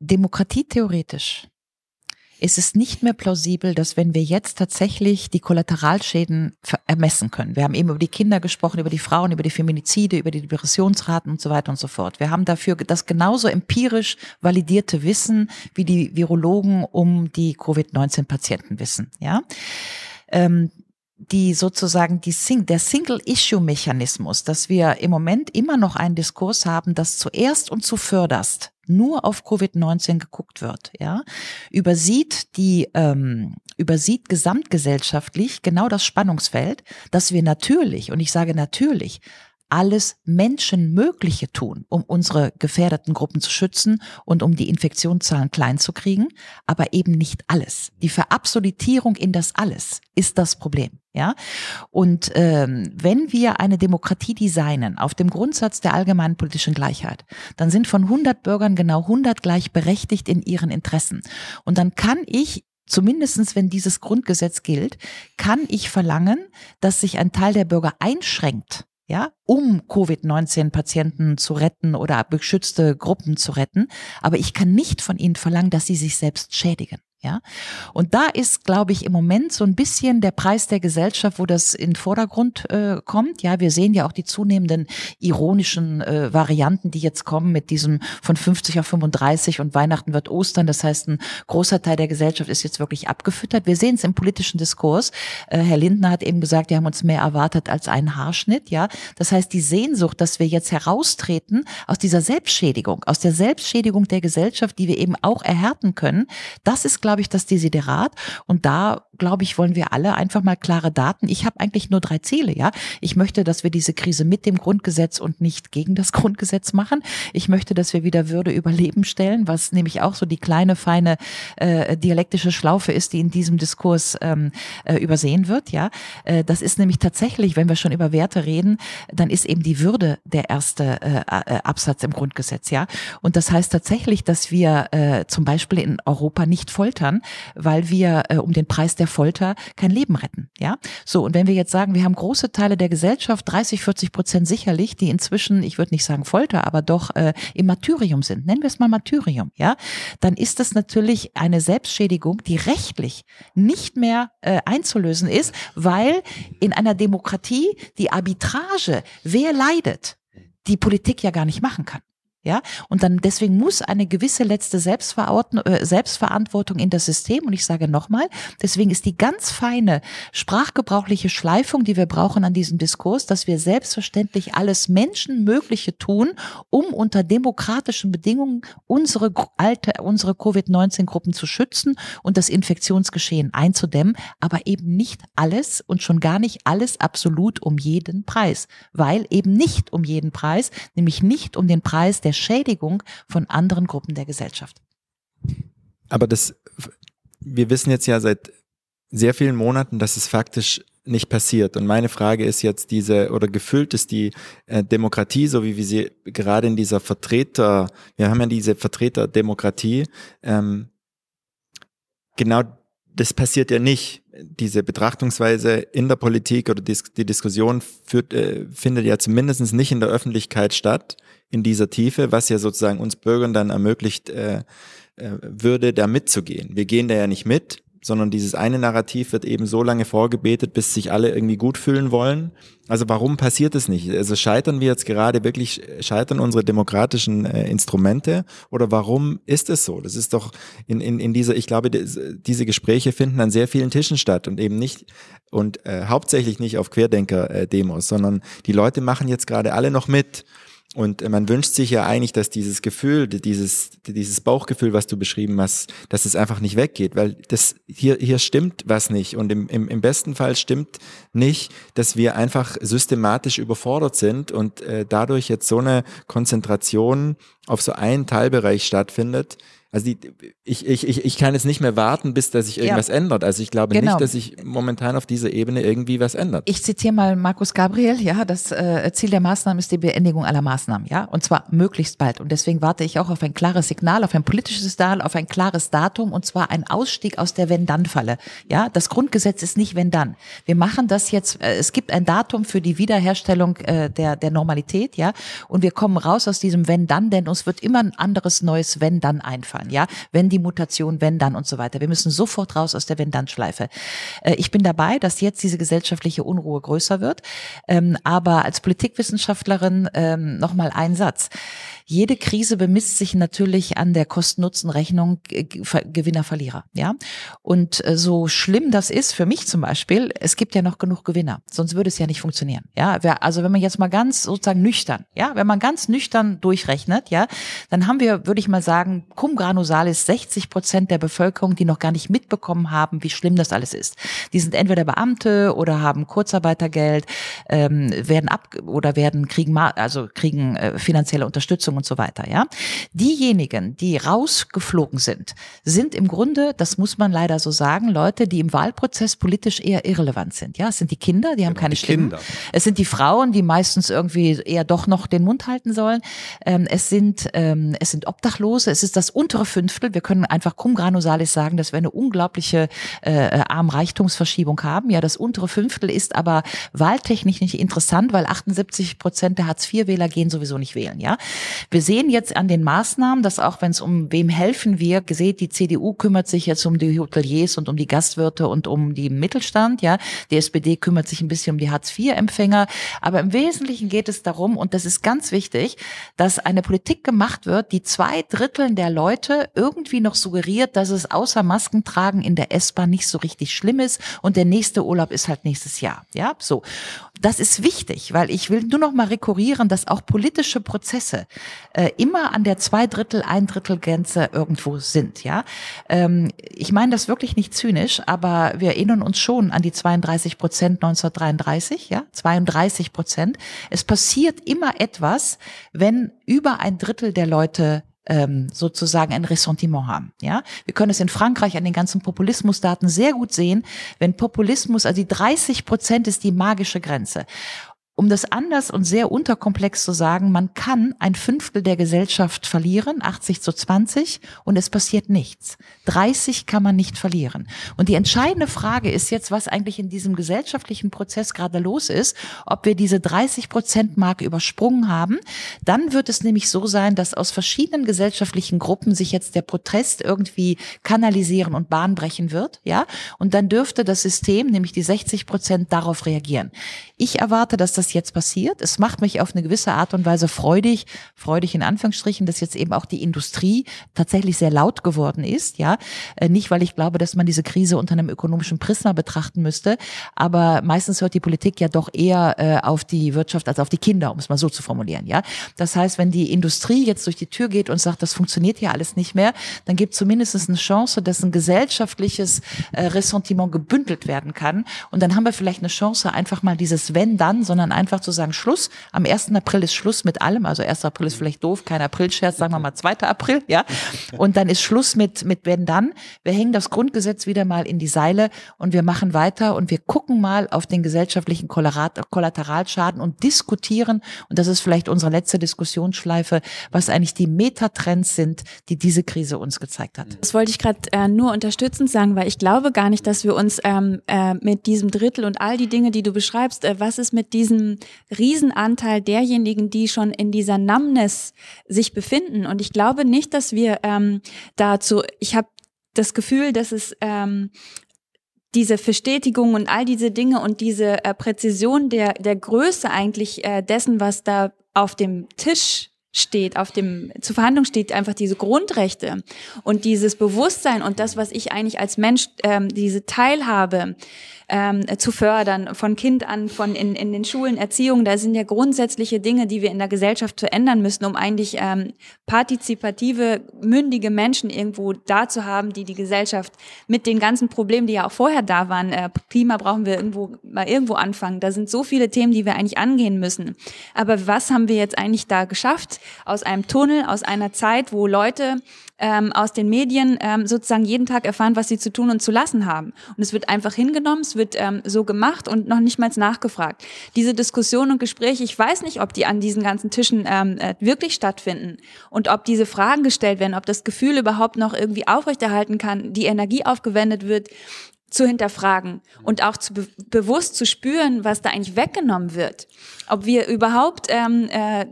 demokratietheoretisch ist es nicht mehr plausibel, dass wenn wir jetzt tatsächlich die Kollateralschäden ermessen können, wir haben eben über die Kinder gesprochen, über die Frauen, über die Feminizide, über die Depressionsraten und so weiter und so fort. Wir haben dafür das genauso empirisch validierte Wissen, wie die Virologen um die Covid-19-Patienten wissen, ja. Ähm, die sozusagen die Sing der Single-Issue-Mechanismus, dass wir im Moment immer noch einen Diskurs haben, dass zuerst und zuvörderst nur auf Covid-19 geguckt wird, ja, übersieht die ähm, übersieht gesamtgesellschaftlich genau das Spannungsfeld, dass wir natürlich, und ich sage natürlich, alles Menschenmögliche tun, um unsere gefährdeten Gruppen zu schützen und um die Infektionszahlen klein zu kriegen, aber eben nicht alles. Die Verabsolutierung in das Alles ist das Problem. Ja, und ähm, wenn wir eine Demokratie designen auf dem Grundsatz der allgemeinen politischen Gleichheit, dann sind von 100 Bürgern genau 100 gleichberechtigt in ihren Interessen. Und dann kann ich zumindestens wenn dieses Grundgesetz gilt, kann ich verlangen, dass sich ein Teil der Bürger einschränkt ja, um Covid-19-Patienten zu retten oder beschützte Gruppen zu retten. Aber ich kann nicht von ihnen verlangen, dass sie sich selbst schädigen. Ja, und da ist, glaube ich, im Moment so ein bisschen der Preis der Gesellschaft, wo das in den Vordergrund äh, kommt. Ja, wir sehen ja auch die zunehmenden ironischen äh, Varianten, die jetzt kommen mit diesem von 50 auf 35 und Weihnachten wird Ostern. Das heißt, ein großer Teil der Gesellschaft ist jetzt wirklich abgefüttert. Wir sehen es im politischen Diskurs. Äh, Herr Lindner hat eben gesagt, wir haben uns mehr erwartet als einen Haarschnitt. Ja, das heißt, die Sehnsucht, dass wir jetzt heraustreten aus dieser Selbstschädigung, aus der Selbstschädigung der Gesellschaft, die wir eben auch erhärten können, das ist, glaube ich, das Desiderat. Und da, glaube ich, wollen wir alle einfach mal klare Daten. Ich habe eigentlich nur drei Ziele, ja. Ich möchte, dass wir diese Krise mit dem Grundgesetz und nicht gegen das Grundgesetz machen. Ich möchte, dass wir wieder Würde über Leben stellen, was nämlich auch so die kleine, feine äh, dialektische Schlaufe ist, die in diesem Diskurs ähm, äh, übersehen wird, ja. Äh, das ist nämlich tatsächlich, wenn wir schon über Werte reden, dann ist eben die Würde der erste äh, äh Absatz im Grundgesetz, ja. Und das heißt tatsächlich, dass wir äh, zum Beispiel in Europa nicht voll foltern, weil wir äh, um den Preis der Folter kein Leben retten. Ja, so und wenn wir jetzt sagen, wir haben große Teile der Gesellschaft, 30, 40 Prozent sicherlich, die inzwischen, ich würde nicht sagen Folter, aber doch äh, im Martyrium sind. Nennen wir es mal Martyrium. Ja, dann ist das natürlich eine Selbstschädigung, die rechtlich nicht mehr äh, einzulösen ist, weil in einer Demokratie die Arbitrage, wer leidet, die Politik ja gar nicht machen kann. Ja, und dann deswegen muss eine gewisse letzte äh, Selbstverantwortung in das System. Und ich sage nochmal, deswegen ist die ganz feine sprachgebrauchliche Schleifung, die wir brauchen an diesem Diskurs, dass wir selbstverständlich alles Menschenmögliche tun, um unter demokratischen Bedingungen unsere alte, unsere Covid-19-Gruppen zu schützen und das Infektionsgeschehen einzudämmen, aber eben nicht alles und schon gar nicht alles absolut um jeden Preis, weil eben nicht um jeden Preis, nämlich nicht um den Preis der Schädigung von anderen Gruppen der Gesellschaft. Aber das, wir wissen jetzt ja seit sehr vielen Monaten, dass es faktisch nicht passiert. Und meine Frage ist jetzt diese, oder gefüllt ist die äh, Demokratie, so wie wir sie gerade in dieser Vertreter, wir haben ja diese Vertreterdemokratie, ähm, genau das passiert ja nicht. Diese Betrachtungsweise in der Politik oder die, die Diskussion führt, äh, findet ja zumindest nicht in der Öffentlichkeit statt, in dieser Tiefe, was ja sozusagen uns Bürgern dann ermöglicht äh, äh, würde, da mitzugehen. Wir gehen da ja nicht mit, sondern dieses eine Narrativ wird eben so lange vorgebetet, bis sich alle irgendwie gut fühlen wollen. Also warum passiert es nicht? Also scheitern wir jetzt gerade wirklich, scheitern unsere demokratischen äh, Instrumente oder warum ist es so? Das ist doch in, in, in dieser, ich glaube, diese Gespräche finden an sehr vielen Tischen statt und eben nicht und äh, hauptsächlich nicht auf Querdenker-Demos, äh, sondern die Leute machen jetzt gerade alle noch mit. Und man wünscht sich ja eigentlich, dass dieses Gefühl, dieses, dieses Bauchgefühl, was du beschrieben hast, dass es einfach nicht weggeht, weil das hier, hier stimmt was nicht. Und im, im, im besten Fall stimmt nicht, dass wir einfach systematisch überfordert sind und äh, dadurch jetzt so eine Konzentration auf so einen Teilbereich stattfindet, also die, ich, ich, ich, ich kann jetzt nicht mehr warten, bis dass sich irgendwas ja. ändert. Also ich glaube genau. nicht, dass sich momentan auf dieser Ebene irgendwie was ändert. Ich zitiere mal Markus Gabriel, ja, das äh, Ziel der Maßnahmen ist die Beendigung aller Maßnahmen, ja, und zwar möglichst bald. Und deswegen warte ich auch auf ein klares Signal, auf ein politisches Signal, auf ein klares Datum, und zwar ein Ausstieg aus der Wenn-Dann-Falle. Ja, das Grundgesetz ist nicht Wenn-Dann. Wir machen das jetzt, äh, es gibt ein Datum für die Wiederherstellung äh, der, der Normalität, ja, und wir kommen raus aus diesem Wenn-Dann, denn uns wird immer ein anderes neues Wenn-Dann einfallen kann. Ja, wenn die Mutation, wenn dann und so weiter. Wir müssen sofort raus aus der Wenn-Dann-Schleife. Äh, ich bin dabei, dass jetzt diese gesellschaftliche Unruhe größer wird. Ähm, aber als Politikwissenschaftlerin ähm, nochmal ein Satz. Jede Krise bemisst sich natürlich an der Kosten-Nutzen-Rechnung Gewinner, Verlierer, ja. Und äh, so schlimm das ist für mich zum Beispiel, es gibt ja noch genug Gewinner, sonst würde es ja nicht funktionieren, ja. Also wenn man jetzt mal ganz sozusagen nüchtern, ja, wenn man ganz nüchtern durchrechnet, ja, dann haben wir, würde ich mal sagen, cum granusalis 60 Prozent der Bevölkerung, die noch gar nicht mitbekommen haben, wie schlimm das alles ist. Die sind entweder Beamte oder haben Kurzarbeitergeld, ähm, werden ab oder werden kriegen also kriegen äh, finanzielle Unterstützung und so weiter. Ja, diejenigen, die rausgeflogen sind, sind im Grunde, das muss man leider so sagen, Leute, die im Wahlprozess politisch eher irrelevant sind. Ja, es sind die Kinder, die haben genau, keine die Stimmen. Kinder. Es sind die Frauen, die meistens irgendwie eher doch noch den Mund halten sollen. Ähm, es sind ähm, es sind Obdachlose. Es ist das untere Fünftel. Wir können einfach cum granusalis sagen, dass wir eine unglaubliche äh, Arm-Reichtumsverschiebung haben. Ja, das untere Fünftel ist aber wahltechnisch nicht interessant, weil 78 Prozent der Hartz-IV-Wähler gehen sowieso nicht wählen. Ja, wir sehen jetzt an den Maßnahmen, dass auch wenn es um wem helfen wir, gesehen, die CDU kümmert sich jetzt um die Hoteliers und um die Gastwirte und um die Mittelstand. Ja, die SPD kümmert sich ein bisschen um die Hartz-IV-Empfänger. Aber im Wesentlichen geht es darum, und das ist ganz wichtig, dass eine Politik gemacht wird, die zwei Dritteln der Leute irgendwie noch suggeriert, dass es außer Maskentragen in der S-Bahn nicht so richtig schlimm ist und der nächste Urlaub ist halt nächstes Jahr. Ja, so. Das ist wichtig, weil ich will nur noch mal rekurrieren, dass auch politische Prozesse äh, immer an der zwei Drittel, ein Drittel Grenze irgendwo sind. Ja, ähm, ich meine das wirklich nicht zynisch, aber wir erinnern uns schon an die 32 Prozent 1933. Ja, 32 Prozent. Es passiert immer etwas, wenn über ein Drittel der Leute ähm, sozusagen ein Ressentiment haben. Ja, wir können es in Frankreich an den ganzen Populismusdaten sehr gut sehen. Wenn Populismus, also die 30 Prozent ist die magische Grenze. Um das anders und sehr unterkomplex zu sagen, man kann ein Fünftel der Gesellschaft verlieren, 80 zu 20, und es passiert nichts. 30 kann man nicht verlieren. Und die entscheidende Frage ist jetzt, was eigentlich in diesem gesellschaftlichen Prozess gerade los ist, ob wir diese 30 Prozent Marke übersprungen haben. Dann wird es nämlich so sein, dass aus verschiedenen gesellschaftlichen Gruppen sich jetzt der Protest irgendwie kanalisieren und Bahn brechen wird, ja. Und dann dürfte das System, nämlich die 60 Prozent, darauf reagieren. Ich erwarte, dass das jetzt passiert. Es macht mich auf eine gewisse Art und Weise freudig, freudig in Anführungsstrichen, dass jetzt eben auch die Industrie tatsächlich sehr laut geworden ist. Ja, äh, nicht, weil ich glaube, dass man diese Krise unter einem ökonomischen Prisma betrachten müsste, aber meistens hört die Politik ja doch eher äh, auf die Wirtschaft als auf die Kinder, um es mal so zu formulieren. Ja, das heißt, wenn die Industrie jetzt durch die Tür geht und sagt, das funktioniert hier alles nicht mehr, dann gibt es zumindest eine Chance, dass ein gesellschaftliches äh, Ressentiment gebündelt werden kann. Und dann haben wir vielleicht eine Chance, einfach mal dieses wenn dann, sondern einfach zu sagen, Schluss. Am 1. April ist Schluss mit allem. Also 1. April ist vielleicht doof, kein Aprilscherz, sagen wir mal 2. April, ja. Und dann ist Schluss mit, mit wenn dann. Wir hängen das Grundgesetz wieder mal in die Seile und wir machen weiter und wir gucken mal auf den gesellschaftlichen Kollateralschaden und diskutieren. Und das ist vielleicht unsere letzte Diskussionsschleife, was eigentlich die Metatrends sind, die diese Krise uns gezeigt hat. Das wollte ich gerade äh, nur unterstützend sagen, weil ich glaube gar nicht, dass wir uns ähm, äh, mit diesem Drittel und all die Dinge, die du beschreibst, äh, was ist mit diesem Riesenanteil derjenigen, die schon in dieser Numbness sich befinden? Und ich glaube nicht, dass wir ähm, dazu, ich habe das Gefühl, dass es ähm, diese Verstetigung und all diese Dinge und diese äh, Präzision der, der Größe eigentlich äh, dessen, was da auf dem Tisch steht, auf dem, zur Verhandlung steht einfach diese Grundrechte und dieses Bewusstsein und das, was ich eigentlich als Mensch, ähm, diese Teilhabe, ähm, zu fördern, von Kind an, von in, in den Schulen, Erziehung. Da sind ja grundsätzliche Dinge, die wir in der Gesellschaft verändern müssen, um eigentlich ähm, partizipative, mündige Menschen irgendwo da zu haben, die die Gesellschaft mit den ganzen Problemen, die ja auch vorher da waren, äh, Klima brauchen wir irgendwo mal irgendwo anfangen. Da sind so viele Themen, die wir eigentlich angehen müssen. Aber was haben wir jetzt eigentlich da geschafft aus einem Tunnel, aus einer Zeit, wo Leute ähm, aus den Medien ähm, sozusagen jeden Tag erfahren, was sie zu tun und zu lassen haben. Und es wird einfach hingenommen, es wird ähm, so gemacht und noch nicht mal nachgefragt. Diese Diskussionen und Gespräche, ich weiß nicht, ob die an diesen ganzen Tischen ähm, äh, wirklich stattfinden und ob diese Fragen gestellt werden, ob das Gefühl überhaupt noch irgendwie aufrechterhalten kann, die Energie aufgewendet wird, zu hinterfragen und auch zu be bewusst zu spüren, was da eigentlich weggenommen wird. Ob wir überhaupt ähm, äh,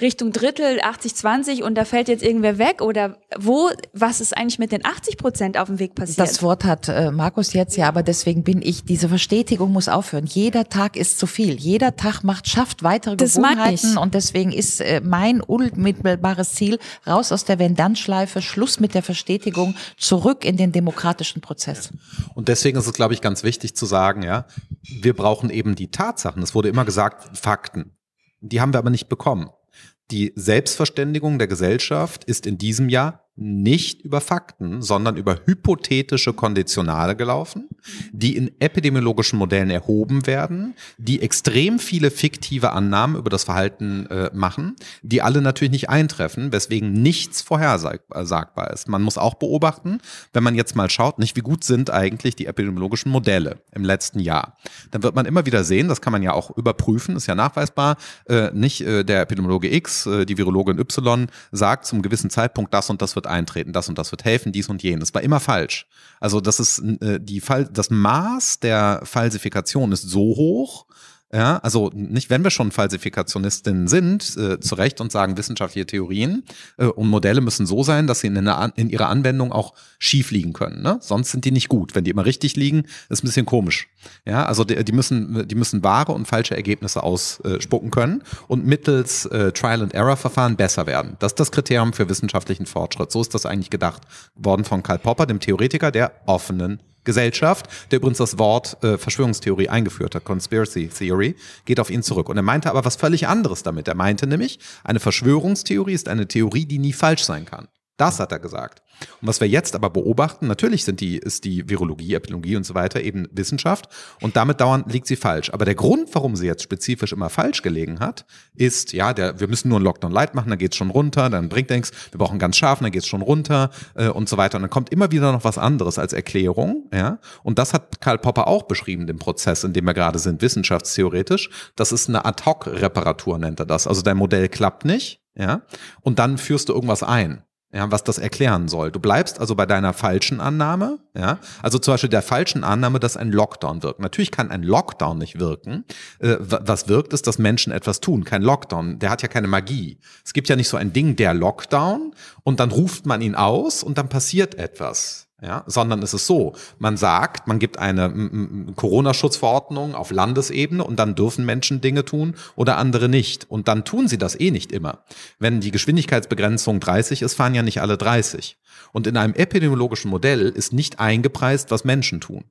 Richtung Drittel 80-20 und da fällt jetzt irgendwer weg oder wo, was ist eigentlich mit den 80 Prozent auf dem Weg passiert? Das Wort hat äh, Markus jetzt ja, aber deswegen bin ich, diese Verstetigung muss aufhören. Jeder Tag ist zu viel. Jeder Tag macht, schafft weitere Das Gewohnheiten und deswegen ist äh, mein unmittelbares Ziel, raus aus der Wenn-Dann-Schleife, Schluss mit der Verstetigung, zurück in den demokratischen Prozess. Und deswegen ist es, glaube ich, ganz wichtig zu sagen, ja, wir brauchen eben die Tatsachen. Es wurde immer gesagt, Fakten. Die haben wir aber nicht bekommen. Die Selbstverständigung der Gesellschaft ist in diesem Jahr nicht über Fakten, sondern über hypothetische Konditionale gelaufen, die in epidemiologischen Modellen erhoben werden, die extrem viele fiktive Annahmen über das Verhalten äh, machen, die alle natürlich nicht eintreffen, weswegen nichts vorhersagbar ist. Man muss auch beobachten, wenn man jetzt mal schaut, nicht wie gut sind eigentlich die epidemiologischen Modelle im letzten Jahr. Dann wird man immer wieder sehen, das kann man ja auch überprüfen, ist ja nachweisbar, äh, nicht äh, der Epidemiologe X, äh, die Virologin Y sagt zum gewissen Zeitpunkt, das und das wird eintreten, das und das wird helfen, dies und jenes. War immer falsch. Also das ist äh, die Fall, das Maß der Falsifikation ist so hoch, ja, also nicht, wenn wir schon Falsifikationistinnen sind, äh, zu Recht und sagen wissenschaftliche Theorien äh, und Modelle müssen so sein, dass sie in, einer, An- in ihrer Anwendung auch schief liegen können. Ne? Sonst sind die nicht gut. Wenn die immer richtig liegen, ist ein bisschen komisch. Ja, also die, die müssen, die müssen wahre und falsche Ergebnisse ausspucken können und mittels äh, Trial-and-Error-Verfahren besser werden. Das ist das Kriterium für wissenschaftlichen Fortschritt. So ist das eigentlich gedacht worden von Karl Popper, dem Theoretiker der offenen Gesellschaft, der übrigens das Wort äh, Verschwörungstheorie eingeführt hat, Conspiracy Theory, geht auf ihn zurück. Und er meinte aber was völlig anderes damit. Er meinte nämlich, eine Verschwörungstheorie ist eine Theorie, die nie falsch sein kann. Das hat er gesagt. Und was wir jetzt aber beobachten, natürlich sind die, ist die Virologie, Epidemiologie und so weiter eben Wissenschaft und damit dauernd liegt sie falsch. Aber der Grund, warum sie jetzt spezifisch immer falsch gelegen hat, ist, ja, der, wir müssen nur einen Lockdown light machen, dann geht's schon runter, dann bringt nichts, wir brauchen ganz scharf, dann geht's schon runter äh, und so weiter. Und dann kommt immer wieder noch was anderes als Erklärung, ja. Und das hat Karl Popper auch beschrieben, den Prozess, in dem wir gerade sind, wissenschaftstheoretisch. Das ist eine Ad-Hoc-Reparatur, nennt er das. Also dein Modell klappt nicht, ja. Und dann führst du irgendwas ein ja, was das erklären soll. Du bleibst also bei deiner falschen Annahme, ja, also zum Beispiel der falschen Annahme, dass ein Lockdown wirkt. Natürlich kann ein Lockdown nicht wirken. Äh, wa- was wirkt, ist, dass Menschen etwas tun. Kein Lockdown, der hat ja keine Magie. Es gibt ja nicht so ein Ding, der Lockdown, und dann ruft man ihn aus und dann passiert etwas. Ja, sondern es ist so, man sagt, man gibt eine Corona-Schutzverordnung auf Landesebene und dann dürfen Menschen Dinge tun oder andere nicht. Und dann tun sie das eh nicht immer. Wenn die Geschwindigkeitsbegrenzung 30 ist, fahren ja nicht alle 30. Und in einem epidemiologischen Modell ist nicht eingepreist, was Menschen tun.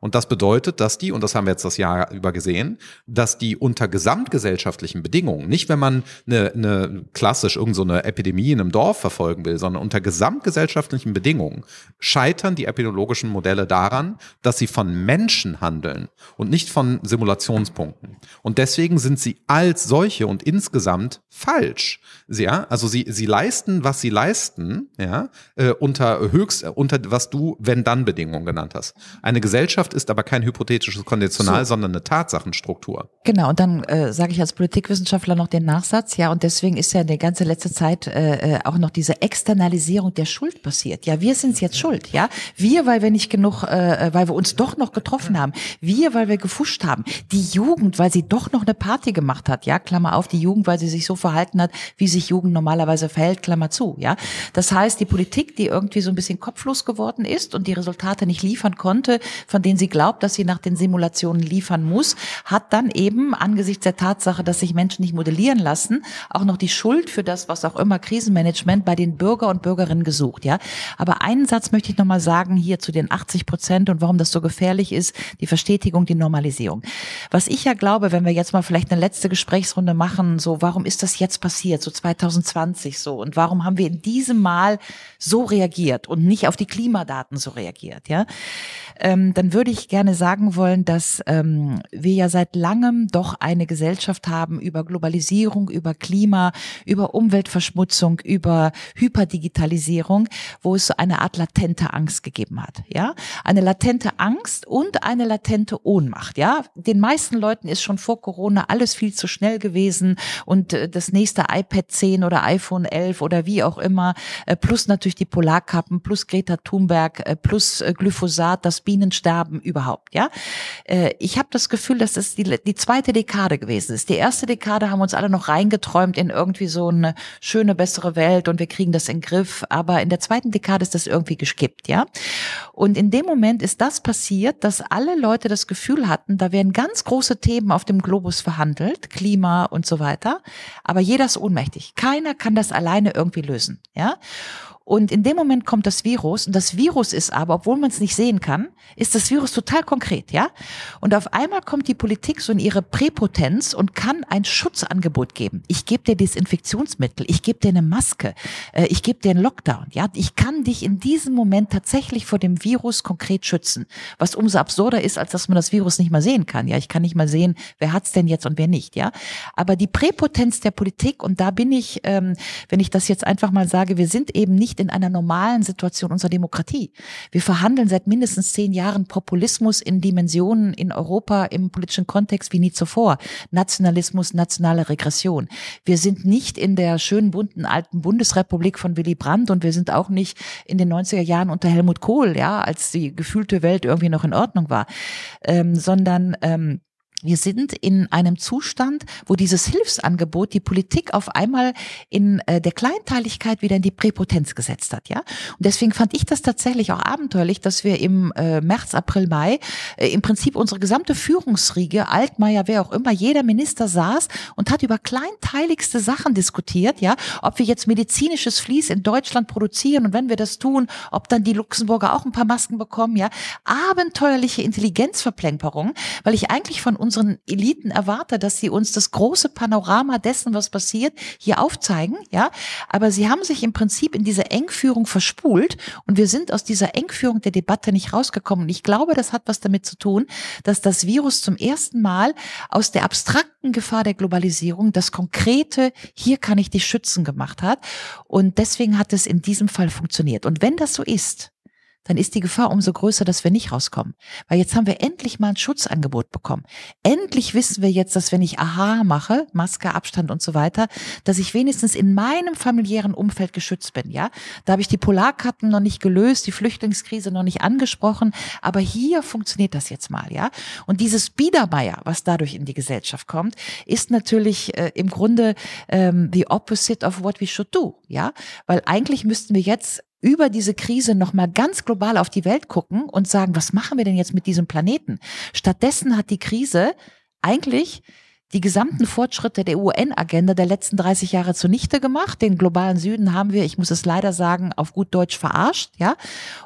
Und das bedeutet, dass die, und das haben wir jetzt das Jahr über gesehen, dass die unter gesamtgesellschaftlichen Bedingungen, nicht wenn man eine, eine klassisch irgendeine so Epidemie in einem Dorf verfolgen will, sondern unter gesamtgesellschaftlichen Bedingungen scheitern die epidemiologischen Modelle daran, dass sie von Menschen handeln und nicht von Simulationspunkten. Und deswegen sind sie als solche und insgesamt falsch. Ja, also sie, sie leisten, was sie leisten, ja, äh, unter höchst, unter was du Wenn-Dann-Bedingungen genannt hast. Eine Gesellschaft ist aber kein hypothetisches Konditional, sondern eine Tatsachenstruktur. Genau, und dann äh, sage ich als Politikwissenschaftler noch den Nachsatz, ja, und deswegen ist ja die ganze letzte Zeit äh, äh, auch noch diese Externalisierung der Schuld passiert. Ja, wir sind jetzt schuld, ja. Wir, weil wir nicht genug, äh, weil wir uns doch noch getroffen haben. Wir, weil wir gefuscht haben. Die Jugend, weil sie doch noch eine Party gemacht hat, ja, Klammer auf, die Jugend, weil sie sich so verhalten hat, wie sich Jugend normalerweise verhält, Klammer zu, ja. Das heißt, die Politik, die irgendwie so ein bisschen kopflos geworden ist und die Resultate nicht liefern konnte, von denen sie glaubt, dass sie nach den Simulationen liefern muss, hat dann eben angesichts der Tatsache, dass sich Menschen nicht modellieren lassen, auch noch die Schuld für das, was auch immer Krisenmanagement bei den Bürger und Bürgerinnen gesucht, ja. Aber einen Satz möchte ich noch mal sagen hier zu den 80 Prozent und warum das so gefährlich ist, die Verstetigung, die Normalisierung. Was ich ja glaube, wenn wir jetzt mal vielleicht eine letzte Gesprächsrunde machen, so, warum ist das jetzt passiert, so 2020 so, und warum haben wir in diesem Mal so reagiert und nicht auf die Klimadaten so reagiert, ja? ähm, dann würde ich gerne sagen wollen, dass ähm, wir ja seit langem doch eine Gesellschaft haben über Globalisierung, über Klima, über Umweltverschmutzung, über Hyperdigitalisierung, wo es so eine Art latente Angst gegeben hat. Ja, eine latente Angst und eine latente Ohnmacht. Ja, den meisten Leuten ist schon vor Corona alles viel zu schnell gewesen und äh, das nächste iPad 10 oder iPhone 11 oder wie auch immer, äh, plus natürlich die Polarkappen, plus Greta Thunberg, äh, plus äh, Glyphosat, das Bienensterben überhaupt, ja. Äh, ich habe das Gefühl, dass es die, die zweite Dekade gewesen ist. Die erste Dekade haben uns alle noch reingeträumt in irgendwie so eine schöne, bessere Welt und wir kriegen das in den Griff. Aber in der zweiten Dekade ist das irgendwie geskippt, ja. Und in dem Moment ist das passiert, dass alle Leute das Gefühl hatten, da werden ganz große Themen auf dem Globus verhandelt, Klima und so weiter. Aber jeder ist ohnmächtig. Keiner kann das alleine irgendwie lösen, ja. Und in dem Moment kommt das Virus und das Virus ist aber, obwohl man es nicht sehen kann, ist das Virus total konkret, ja? Und auf einmal kommt die Politik so in ihre Präpotenz und kann ein Schutzangebot geben. Ich gebe dir Desinfektionsmittel, ich gebe dir eine Maske, äh, ich gebe dir einen Lockdown, ja? Ich kann dich in diesem Moment tatsächlich vor dem Virus konkret schützen, was umso absurder ist, als dass man das Virus nicht mal sehen kann, ja? Ich kann nicht mal sehen, wer hat's denn jetzt und wer nicht, ja? Aber die Präpotenz der Politik und da bin ich, ähm, wenn ich das jetzt einfach mal sage, wir sind eben nicht nicht in einer normalen Situation unserer Demokratie. Wir verhandeln seit mindestens zehn Jahren Populismus in Dimensionen in Europa im politischen Kontext wie nie zuvor. Nationalismus, nationale Regression. Wir sind nicht in der schönen bunten alten Bundesrepublik von Willy Brandt und wir sind auch nicht in den 90er Jahren unter Helmut Kohl, ja, als die gefühlte Welt irgendwie noch in Ordnung war, ähm, sondern ähm, wir sind in einem Zustand, wo dieses Hilfsangebot die Politik auf einmal in äh, der Kleinteiligkeit wieder in die Präpotenz gesetzt hat, ja. Und deswegen fand ich das tatsächlich auch abenteuerlich, dass wir im äh, März, April, Mai äh, im Prinzip unsere gesamte Führungsriege, Altmaier, wer auch immer, jeder Minister saß und hat über kleinteiligste Sachen diskutiert, ja, ob wir jetzt medizinisches Vlies in Deutschland produzieren und wenn wir das tun, ob dann die Luxemburger auch ein paar Masken bekommen, ja. Abenteuerliche Intelligenzverplemperung, weil ich eigentlich von unseren Eliten erwarte, dass sie uns das große Panorama dessen, was passiert, hier aufzeigen, ja. Aber sie haben sich im Prinzip in diese Engführung verspult und wir sind aus dieser Engführung der Debatte nicht rausgekommen. Und ich glaube, das hat was damit zu tun, dass das Virus zum ersten Mal aus der abstrakten Gefahr der Globalisierung das konkrete, hier kann ich dich schützen gemacht hat. Und deswegen hat es in diesem Fall funktioniert. Und wenn das so ist, dann ist die Gefahr umso größer, dass wir nicht rauskommen. Weil jetzt haben wir endlich mal ein Schutzangebot bekommen. Endlich wissen wir jetzt, dass wenn ich Aha mache, Maske, Abstand und so weiter, dass ich wenigstens in meinem familiären Umfeld geschützt bin, ja. Da habe ich die Polarkarten noch nicht gelöst, die Flüchtlingskrise noch nicht angesprochen, aber hier funktioniert das jetzt mal, ja. Und dieses Biedermeier, was dadurch in die Gesellschaft kommt, ist natürlich äh, im Grunde ähm, the opposite of what we should do, ja. Weil eigentlich müssten wir jetzt über diese Krise nochmal ganz global auf die Welt gucken und sagen, was machen wir denn jetzt mit diesem Planeten? Stattdessen hat die Krise eigentlich die gesamten Fortschritte der UN-Agenda der letzten 30 Jahre zunichte gemacht. Den globalen Süden haben wir, ich muss es leider sagen, auf gut Deutsch verarscht, ja.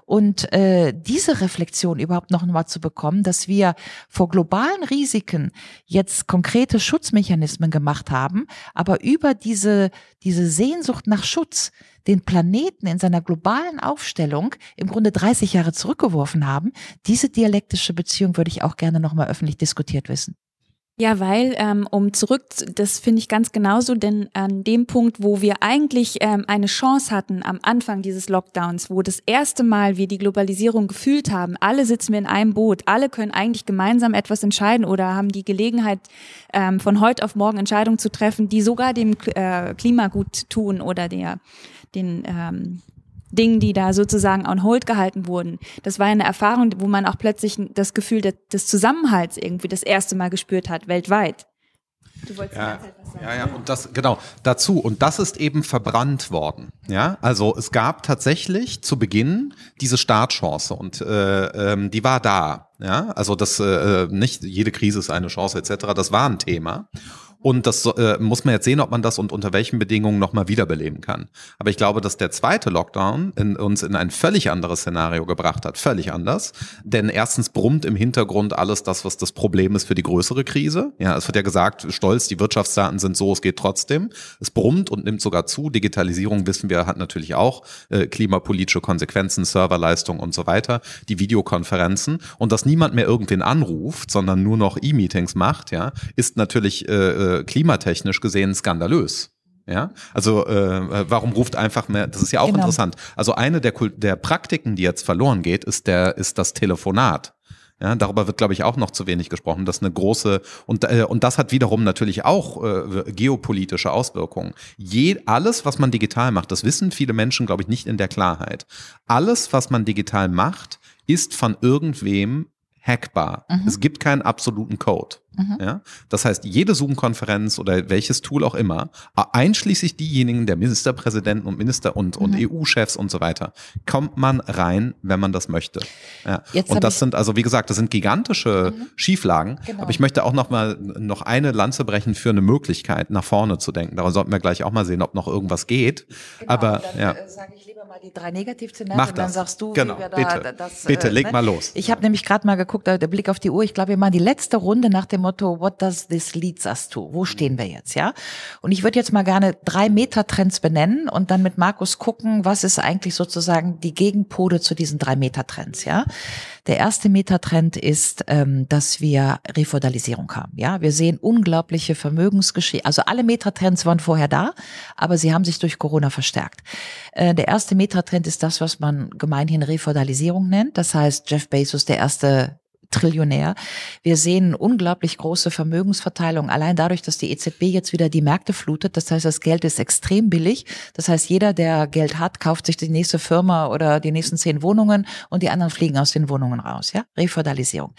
Und äh, diese Reflexion überhaupt noch mal zu bekommen, dass wir vor globalen Risiken jetzt konkrete Schutzmechanismen gemacht haben, aber über diese diese Sehnsucht nach Schutz den Planeten in seiner globalen Aufstellung im Grunde 30 Jahre zurückgeworfen haben. Diese dialektische Beziehung würde ich auch gerne noch mal öffentlich diskutiert wissen. Ja, weil, ähm, um zurück, das finde ich ganz genauso, denn an dem Punkt, wo wir eigentlich ähm, eine Chance hatten am Anfang dieses Lockdowns, wo das erste Mal wir die Globalisierung gefühlt haben, alle sitzen wir in einem Boot, alle können eigentlich gemeinsam etwas entscheiden oder haben die Gelegenheit, ähm, von heute auf morgen Entscheidungen zu treffen, die sogar dem äh, Klima gut tun oder der, den, ähm, Dingen, die da sozusagen on hold gehalten wurden. Das war eine Erfahrung, wo man auch plötzlich das Gefühl des Zusammenhalts irgendwie das erste Mal gespürt hat, weltweit. Du wolltest ja, was sagen. Ja, ja, und das, genau, dazu. Und das ist eben verbrannt worden. Ja, also es gab tatsächlich zu Beginn diese Startchance und äh, ähm, die war da. Ja, also das, äh, nicht jede Krise ist eine Chance etc. Das war ein Thema. Und das äh, muss man jetzt sehen, ob man das und unter welchen Bedingungen nochmal wiederbeleben kann. Aber ich glaube, dass der zweite Lockdown in, uns in ein völlig anderes Szenario gebracht hat. Völlig anders. Denn erstens brummt im Hintergrund alles das, was das Problem ist für die größere Krise. Ja, es wird ja gesagt, stolz, die Wirtschaftsdaten sind so, es geht trotzdem. Es brummt und nimmt sogar zu. Digitalisierung, wissen wir, hat natürlich auch äh, klimapolitische Konsequenzen, Serverleistung und so weiter. Die Videokonferenzen. Und dass niemand mehr irgendwen anruft, sondern nur noch E-Meetings macht, ja, ist natürlich äh, äh klimatechnisch gesehen skandalös. Ja, also äh, warum ruft einfach mehr? Das ist ja auch genau. interessant. Also eine der, der Praktiken, die jetzt verloren geht, ist der ist das Telefonat. Ja, darüber wird, glaube ich, auch noch zu wenig gesprochen. Das ist eine große und äh, und das hat wiederum natürlich auch äh, geopolitische Auswirkungen. Je, alles, was man digital macht, das wissen viele Menschen, glaube ich, nicht in der Klarheit. Alles, was man digital macht, ist von irgendwem hackbar. Mhm. Es gibt keinen absoluten Code. Mhm. Ja? Das heißt, jede Zoom-Konferenz oder welches Tool auch immer, einschließlich diejenigen der Ministerpräsidenten und Minister und, mhm. und EU-Chefs und so weiter, kommt man rein, wenn man das möchte. Ja. und das sind also, wie gesagt, das sind gigantische mhm. Schieflagen. Genau. Aber ich möchte auch noch mal noch eine Lanze brechen für eine Möglichkeit, nach vorne zu denken. Darum sollten wir gleich auch mal sehen, ob noch irgendwas geht. Genau, Aber dann, ja. Äh, die drei Negativszenarien, Mach dann sagst du, genau. wie wir da bitte, das. Bitte, äh, leg ne? mal los. Ich habe nämlich gerade mal geguckt, der Blick auf die Uhr. Ich glaube, wir machen die letzte Runde nach dem Motto, what does this leads us to? Wo stehen wir jetzt, ja? Und ich würde jetzt mal gerne drei Meter-Trends benennen und dann mit Markus gucken, was ist eigentlich sozusagen die Gegenpole zu diesen drei Meter-Trends, ja? Der erste Metatrend ist, ähm, dass wir Refeudalisierung haben. Ja, wir sehen unglaubliche Vermögensgeschichte. Also alle Metatrends waren vorher da, aber sie haben sich durch Corona verstärkt. Äh, der erste Metatrend ist das, was man gemeinhin Refeudalisierung nennt. Das heißt, Jeff Bezos, der erste Trillionär. Wir sehen unglaublich große Vermögensverteilung, allein dadurch, dass die EZB jetzt wieder die Märkte flutet. Das heißt, das Geld ist extrem billig. Das heißt, jeder, der Geld hat, kauft sich die nächste Firma oder die nächsten zehn Wohnungen und die anderen fliegen aus den Wohnungen raus. Ja, Refeudalisierung.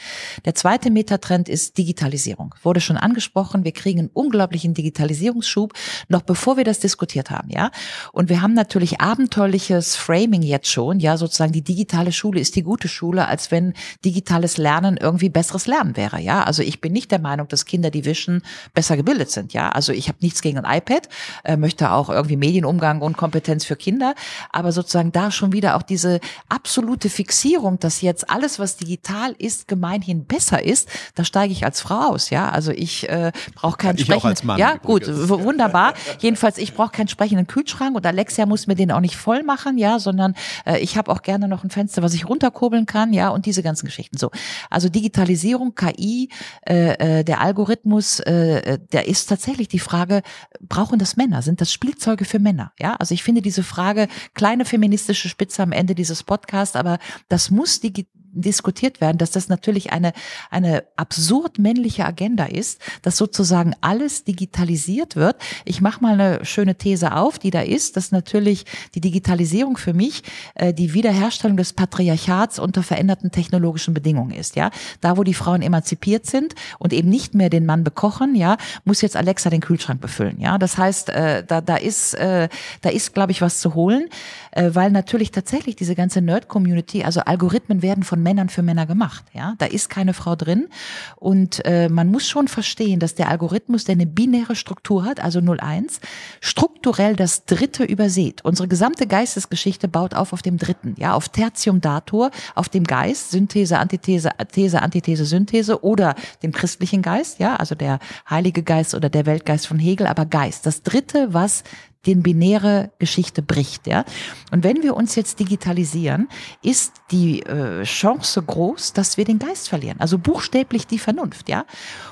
Der zweite Metatrend ist Digitalisierung. Wurde schon angesprochen. Wir kriegen einen unglaublichen Digitalisierungsschub, noch bevor wir das diskutiert haben. Ja, und wir haben natürlich abenteuerliches Framing jetzt schon. Ja, sozusagen die digitale Schule ist die gute Schule, als wenn digitales Lernen Lernen irgendwie besseres Lernen wäre. Ja, also ich bin nicht der Meinung, dass Kinder, die wischen, besser gebildet sind. Ja, also ich habe nichts gegen ein iPad, äh, möchte auch irgendwie Medienumgang und Kompetenz für Kinder, aber sozusagen da schon wieder auch diese absolute Fixierung, dass jetzt alles, was digital ist, gemeinhin besser ist, da steige ich als Frau aus. Ja, also ich äh, brauche keinen ich sprechenden. Mann, ja, gut, wunderbar. Jedenfalls, ich brauche keinen sprechenden Kühlschrank und Alexia muss mir den auch nicht voll machen, ja, sondern äh, ich habe auch gerne noch ein Fenster, was ich runterkurbeln kann, ja, und diese ganzen Geschichten. So, also Digitalisierung, KI, äh, äh, der Algorithmus, äh, äh, der ist tatsächlich die Frage, brauchen das Männer? Sind das Spielzeuge für Männer? Ja, also ich finde diese Frage, kleine feministische Spitze am Ende dieses Podcasts, aber das muss die diskutiert werden, dass das natürlich eine, eine absurd männliche Agenda ist, dass sozusagen alles digitalisiert wird. Ich mache mal eine schöne These auf, die da ist, dass natürlich die Digitalisierung für mich äh, die Wiederherstellung des Patriarchats unter veränderten technologischen Bedingungen ist. Ja, da wo die Frauen emanzipiert sind und eben nicht mehr den Mann bekochen, ja, muss jetzt Alexa den Kühlschrank befüllen. Ja, das heißt, äh, da da ist äh, da ist, glaube ich, was zu holen, äh, weil natürlich tatsächlich diese ganze Nerd-Community, also Algorithmen werden von Männern für Männer gemacht. Ja, da ist keine Frau drin und äh, man muss schon verstehen, dass der Algorithmus, der eine binäre Struktur hat, also 0-1, strukturell das Dritte übersät. Unsere gesamte Geistesgeschichte baut auf auf dem Dritten, ja, auf Tertium Dator, auf dem Geist, Synthese, Antithese, These, Antithese, Synthese oder dem christlichen Geist, ja, also der Heilige Geist oder der Weltgeist von Hegel, aber Geist. Das Dritte, was den binäre Geschichte bricht. Ja? Und wenn wir uns jetzt digitalisieren, ist die äh, Chance groß, dass wir den Geist verlieren. Also buchstäblich die Vernunft. Ja?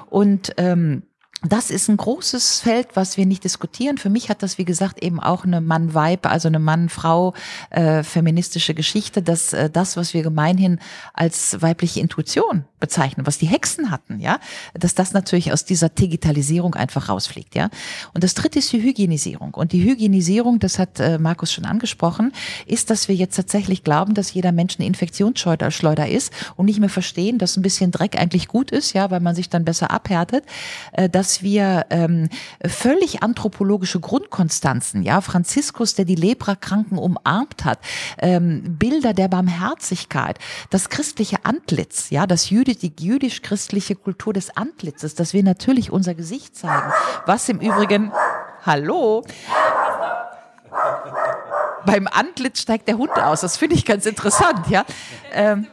Und ähm, das ist ein großes Feld, was wir nicht diskutieren. Für mich hat das, wie gesagt, eben auch eine Mann-Weib, also eine Mann-Frau äh, Geschichte, dass äh, das, was wir gemeinhin als weibliche Intuition bezeichnen, was die Hexen hatten, ja, dass das natürlich aus dieser Digitalisierung einfach rausfliegt, ja. Und das dritte ist die Hygienisierung. Und die Hygienisierung, das hat äh, Markus schon angesprochen, ist, dass wir jetzt tatsächlich glauben, dass jeder Mensch eine Infektionsschleuder ist und nicht mehr verstehen, dass ein bisschen Dreck eigentlich gut ist, ja, weil man sich dann besser abhärtet, äh, dass dass wir ähm, völlig anthropologische Grundkonstanzen, ja, Franziskus, der die Leprakranken umarmt hat, ähm, Bilder der Barmherzigkeit, das christliche Antlitz, ja, das Jüdisch, die jüdisch-christliche Kultur des Antlitzes, dass wir natürlich unser Gesicht zeigen, was im Übrigen, hallo, beim Antlitz steigt der Hund aus. Das finde ich ganz interessant, ja. Ähm,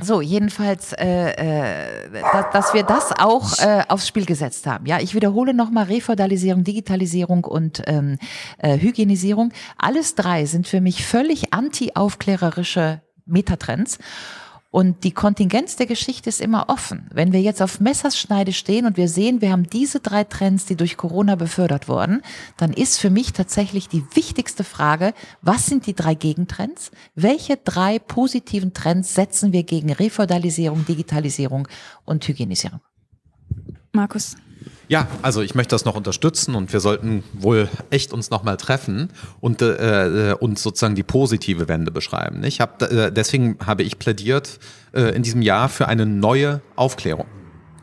so, jedenfalls, äh, äh, dass, dass wir das auch äh, aufs Spiel gesetzt haben. Ja, ich wiederhole nochmal Refeudalisierung, Digitalisierung und ähm, äh, Hygienisierung. Alles drei sind für mich völlig anti-aufklärerische Metatrends. Und die Kontingenz der Geschichte ist immer offen. Wenn wir jetzt auf Messerschneide stehen und wir sehen, wir haben diese drei Trends, die durch Corona befördert wurden, dann ist für mich tatsächlich die wichtigste Frage, was sind die drei Gegentrends? Welche drei positiven Trends setzen wir gegen Refeudalisierung, Digitalisierung und Hygienisierung? Markus. Ja, also ich möchte das noch unterstützen und wir sollten wohl echt uns nochmal treffen und äh, äh, uns sozusagen die positive Wende beschreiben. Ich hab, äh, deswegen habe ich plädiert äh, in diesem Jahr für eine neue Aufklärung.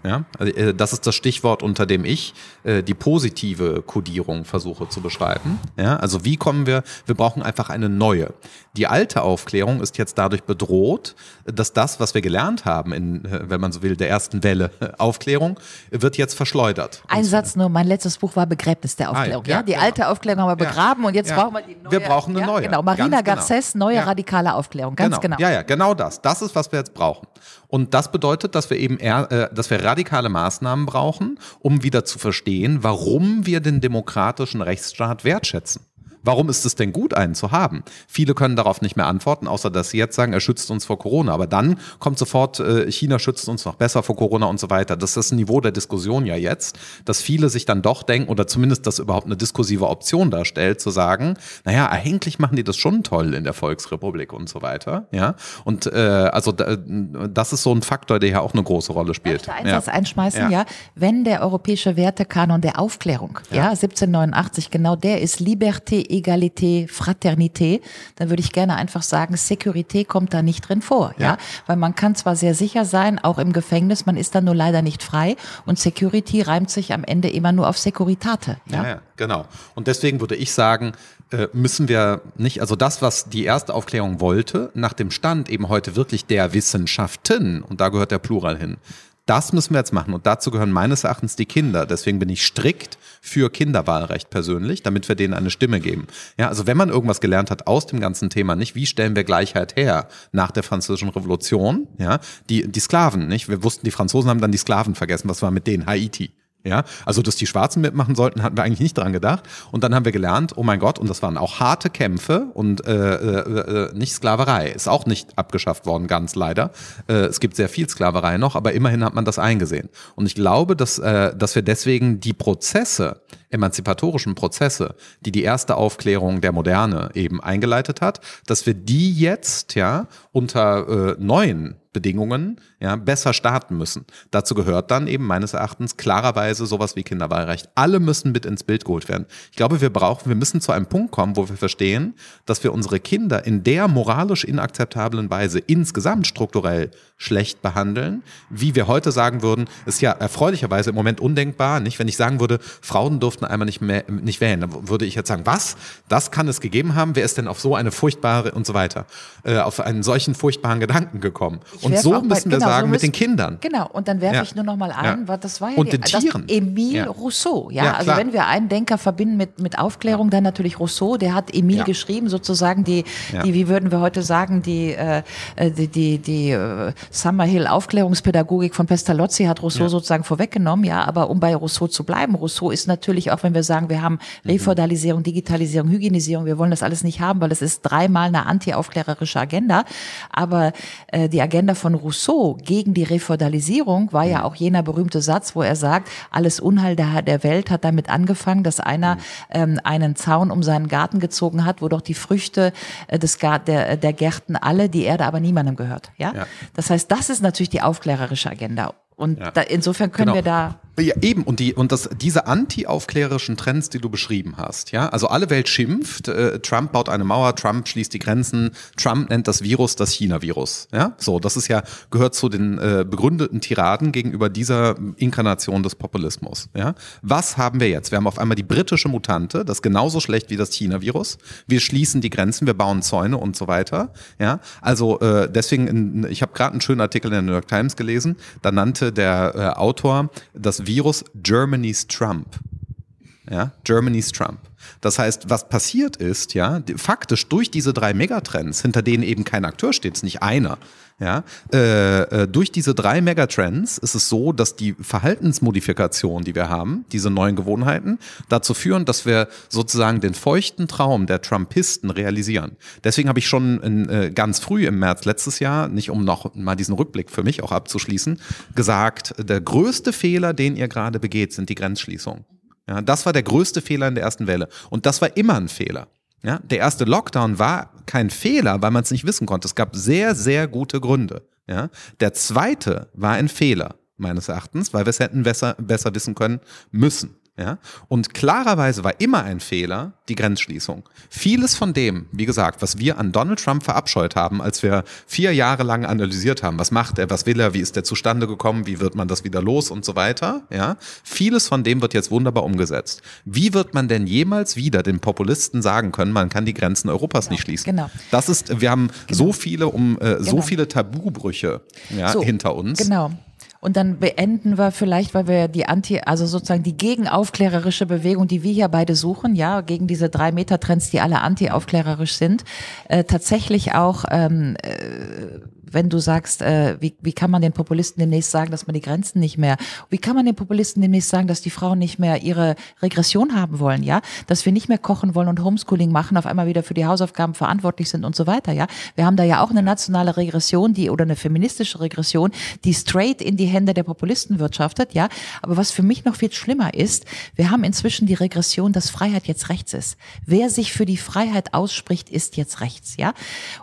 Ja, also, äh, das ist das Stichwort, unter dem ich äh, die positive Kodierung versuche zu beschreiben. Ja, also wie kommen wir? Wir brauchen einfach eine neue. Die alte Aufklärung ist jetzt dadurch bedroht, dass das, was wir gelernt haben, in, äh, wenn man so will, der ersten Welle Aufklärung, wird jetzt verschleudert. Ein Satz nur, mein letztes Buch war Begräbnis der Aufklärung. Ah, ja, ja, die genau. alte Aufklärung haben wir Ja. begraben und jetzt Ja. brauchen wir die neue. Wir brauchen eine ja, neue. Genau, Marina Ganz genau. Garcés, neue Ja. radikale Aufklärung, ganz genau. Ja, ja, genau das. Das ist, was wir jetzt brauchen. Und das bedeutet, dass wir eben eher, äh, dass wir radikale Maßnahmen brauchen, um wieder zu verstehen, warum wir den demokratischen Rechtsstaat wertschätzen. Warum ist es denn gut, einen zu haben? Viele können darauf nicht mehr antworten, außer dass sie jetzt sagen, er schützt uns vor Corona. Aber dann kommt sofort, äh, China schützt uns noch besser vor Corona und so weiter. Das ist das Niveau der Diskussion ja jetzt, dass viele sich dann doch denken, oder zumindest das überhaupt eine diskursive Option darstellt, zu sagen, naja, eigentlich machen die das schon toll in der Volksrepublik und so weiter. Ja, und äh, also da, das ist so ein Faktor, der ja auch eine große Rolle spielt. Darf ich da einen ja. Einschmeißen? Ja. Ja. Wenn der europäische Wertekanon der Aufklärung, ja, 1789, genau der ist Liberté, Egalité, Fraternité, dann würde ich gerne einfach sagen, Sécurité kommt da nicht drin vor, ja. Ja. Weil man kann zwar sehr sicher sein, auch im Gefängnis, man ist dann nur leider nicht frei und Security reimt sich am Ende immer nur auf Securitate, ja. Ja, ja, genau. Und deswegen würde ich sagen, äh, müssen wir nicht, also das, was die erste Aufklärung wollte, nach dem Stand eben heute wirklich der Wissenschaften, und da gehört der Plural hin, das müssen wir jetzt machen. Und dazu gehören meines Erachtens die Kinder. Deswegen bin ich strikt für Kinderwahlrecht persönlich, damit wir denen eine Stimme geben. Ja, also wenn man irgendwas gelernt hat aus dem ganzen Thema, nicht, wie stellen wir Gleichheit her nach der französischen Revolution, ja, die, die Sklaven, nicht? Wir wussten, die Franzosen haben dann die Sklaven vergessen. Was war mit denen? Haiti. Ja, also dass die Schwarzen mitmachen sollten, hatten wir eigentlich nicht dran gedacht. Und dann haben wir gelernt, oh mein Gott, und das waren auch harte Kämpfe und äh, äh, äh, nicht Sklaverei. Ist auch nicht abgeschafft worden, ganz leider. Äh, es gibt sehr viel Sklaverei noch, aber immerhin hat man das eingesehen. Und ich glaube, dass, äh, dass wir deswegen die Prozesse, emanzipatorischen Prozesse, die die erste Aufklärung der Moderne eben eingeleitet hat, dass wir die jetzt ja unter äh, neuen Bedingungen ja, besser starten müssen. Dazu gehört dann eben meines Erachtens klarerweise sowas wie Kinderwahlrecht. Alle müssen mit ins Bild geholt werden. Ich glaube, wir brauchen, wir müssen zu einem Punkt kommen, wo wir verstehen, dass wir unsere Kinder in der moralisch inakzeptablen Weise insgesamt strukturell schlecht behandeln, wie wir heute sagen würden, ist ja erfreulicherweise im Moment undenkbar, nicht? Wenn ich sagen würde, Frauen durften einmal nicht mehr, nicht wählen, dann würde ich jetzt sagen, was? Das kann es gegeben haben? Wer ist denn auf so eine furchtbare und so weiter, äh, auf einen solchen furchtbaren Gedanken gekommen? Und so bei- müssen wir genau, so sagen mit den Kindern. Genau, und dann werfe Ja. ich nur noch mal ein, Ja. das war ja Und die, den Tieren. Das Emile Ja. Rousseau, ja, also wenn wir einen Denker verbinden mit, mit Aufklärung, dann natürlich Rousseau, der hat Emile geschrieben, sozusagen die, die, wie würden wir heute sagen, die, äh, äh, die, die, die äh, Summerhill Aufklärungspädagogik von Pestalozzi hat Rousseau sozusagen vorweggenommen, ja, aber um bei Rousseau zu bleiben, Rousseau ist natürlich auch, wenn wir sagen, wir haben Mhm. Refeudalisierung, Digitalisierung, Hygienisierung, wir wollen das alles nicht haben, weil es ist dreimal eine antiaufklärerische Agenda, aber äh, die Agenda von Rousseau gegen die Refeudalisierung war ja auch jener berühmte Satz, wo er sagt, alles Unheil der, der Welt hat damit angefangen, dass einer ähm, einen Zaun um seinen Garten gezogen hat, wo doch die Früchte äh, des Gar der, der Gärten alle, die Erde aber niemandem gehört. Ja? Ja. Das heißt, das ist natürlich die aufklärerische Agenda. Und Ja. da, insofern können Genau. wir da Ja, eben. Und, die, und das, diese anti-aufklärerischen Trends, die du beschrieben hast, ja, also alle Welt schimpft, äh, Trump baut eine Mauer, Trump schließt die Grenzen, Trump nennt das Virus das China-Virus. Ja, so, das ist ja, gehört zu den äh, begründeten Tiraden gegenüber dieser Inkarnation des Populismus. Ja, was haben wir jetzt? Wir haben auf einmal die britische Mutante, das genauso schlecht wie das China-Virus. Wir schließen die Grenzen, wir bauen Zäune und so weiter. Ja, also äh, deswegen, in, ich habe gerade einen schönen Artikel in der New York Times gelesen, da nannte der äh, Autor das Virus Germany's Trump. Ja, Germany's Trump. Das heißt, was passiert ist, ja, faktisch durch diese drei Megatrends, hinter denen eben kein Akteur steht, ist nicht einer, ja, äh, äh, durch diese drei Megatrends ist es so, dass die Verhaltensmodifikation, die wir haben, diese neuen Gewohnheiten, dazu führen, dass wir sozusagen den feuchten Traum der Trumpisten realisieren. Deswegen habe ich schon in, äh, ganz früh im März letztes Jahr, nicht um noch mal diesen Rückblick für mich auch abzuschließen, gesagt, der größte Fehler, den ihr gerade begeht, sind die Grenzschließungen. Ja, das war der größte Fehler in der ersten Welle. Und das war immer ein Fehler. Ja, der erste Lockdown war kein Fehler, weil man es nicht wissen konnte. Es gab sehr, sehr gute Gründe. Ja, der zweite war ein Fehler. meines Erachtens, weil wir es hätten besser, besser wissen können müssen. Ja? Und klarerweise war immer ein Fehler die Grenzschließung. Vieles von dem, wie gesagt, was wir an Donald Trump verabscheut haben, als wir vier Jahre lang analysiert haben, was macht er, was will er, wie ist der zustande gekommen, wie wird man das wieder los und so weiter, ja, vieles von dem wird jetzt wunderbar umgesetzt. Wie wird man denn jemals wieder den Populisten sagen können, man kann die Grenzen Europas genau, nicht schließen? Genau. Das ist, wir haben genau. so viele um äh, genau. so viele Tabubrüche ja, so, hinter uns. Genau. Und dann beenden wir vielleicht, weil wir die Anti, also sozusagen die gegenaufklärerische Bewegung, die wir hier beide suchen, ja, gegen diese drei Meter Trends, die alle anti-aufklärerisch sind, äh, tatsächlich auch ähm, äh, wenn du sagst, äh, wie, wie kann man den Populisten demnächst sagen, dass man die Grenzen nicht mehr, wie kann man den Populisten demnächst sagen, dass die Frauen nicht mehr ihre Regression haben wollen, ja, dass wir nicht mehr kochen wollen und Homeschooling machen, auf einmal wieder für die Hausaufgaben verantwortlich sind und so weiter, ja. Wir haben da ja auch eine nationale Regression, die oder eine feministische Regression, die straight in die Hände der Populisten wirtschaftet, ja. Aber was für mich noch viel schlimmer ist, wir haben inzwischen die Regression, dass Freiheit jetzt rechts ist. Wer sich für die Freiheit ausspricht, ist jetzt rechts, ja.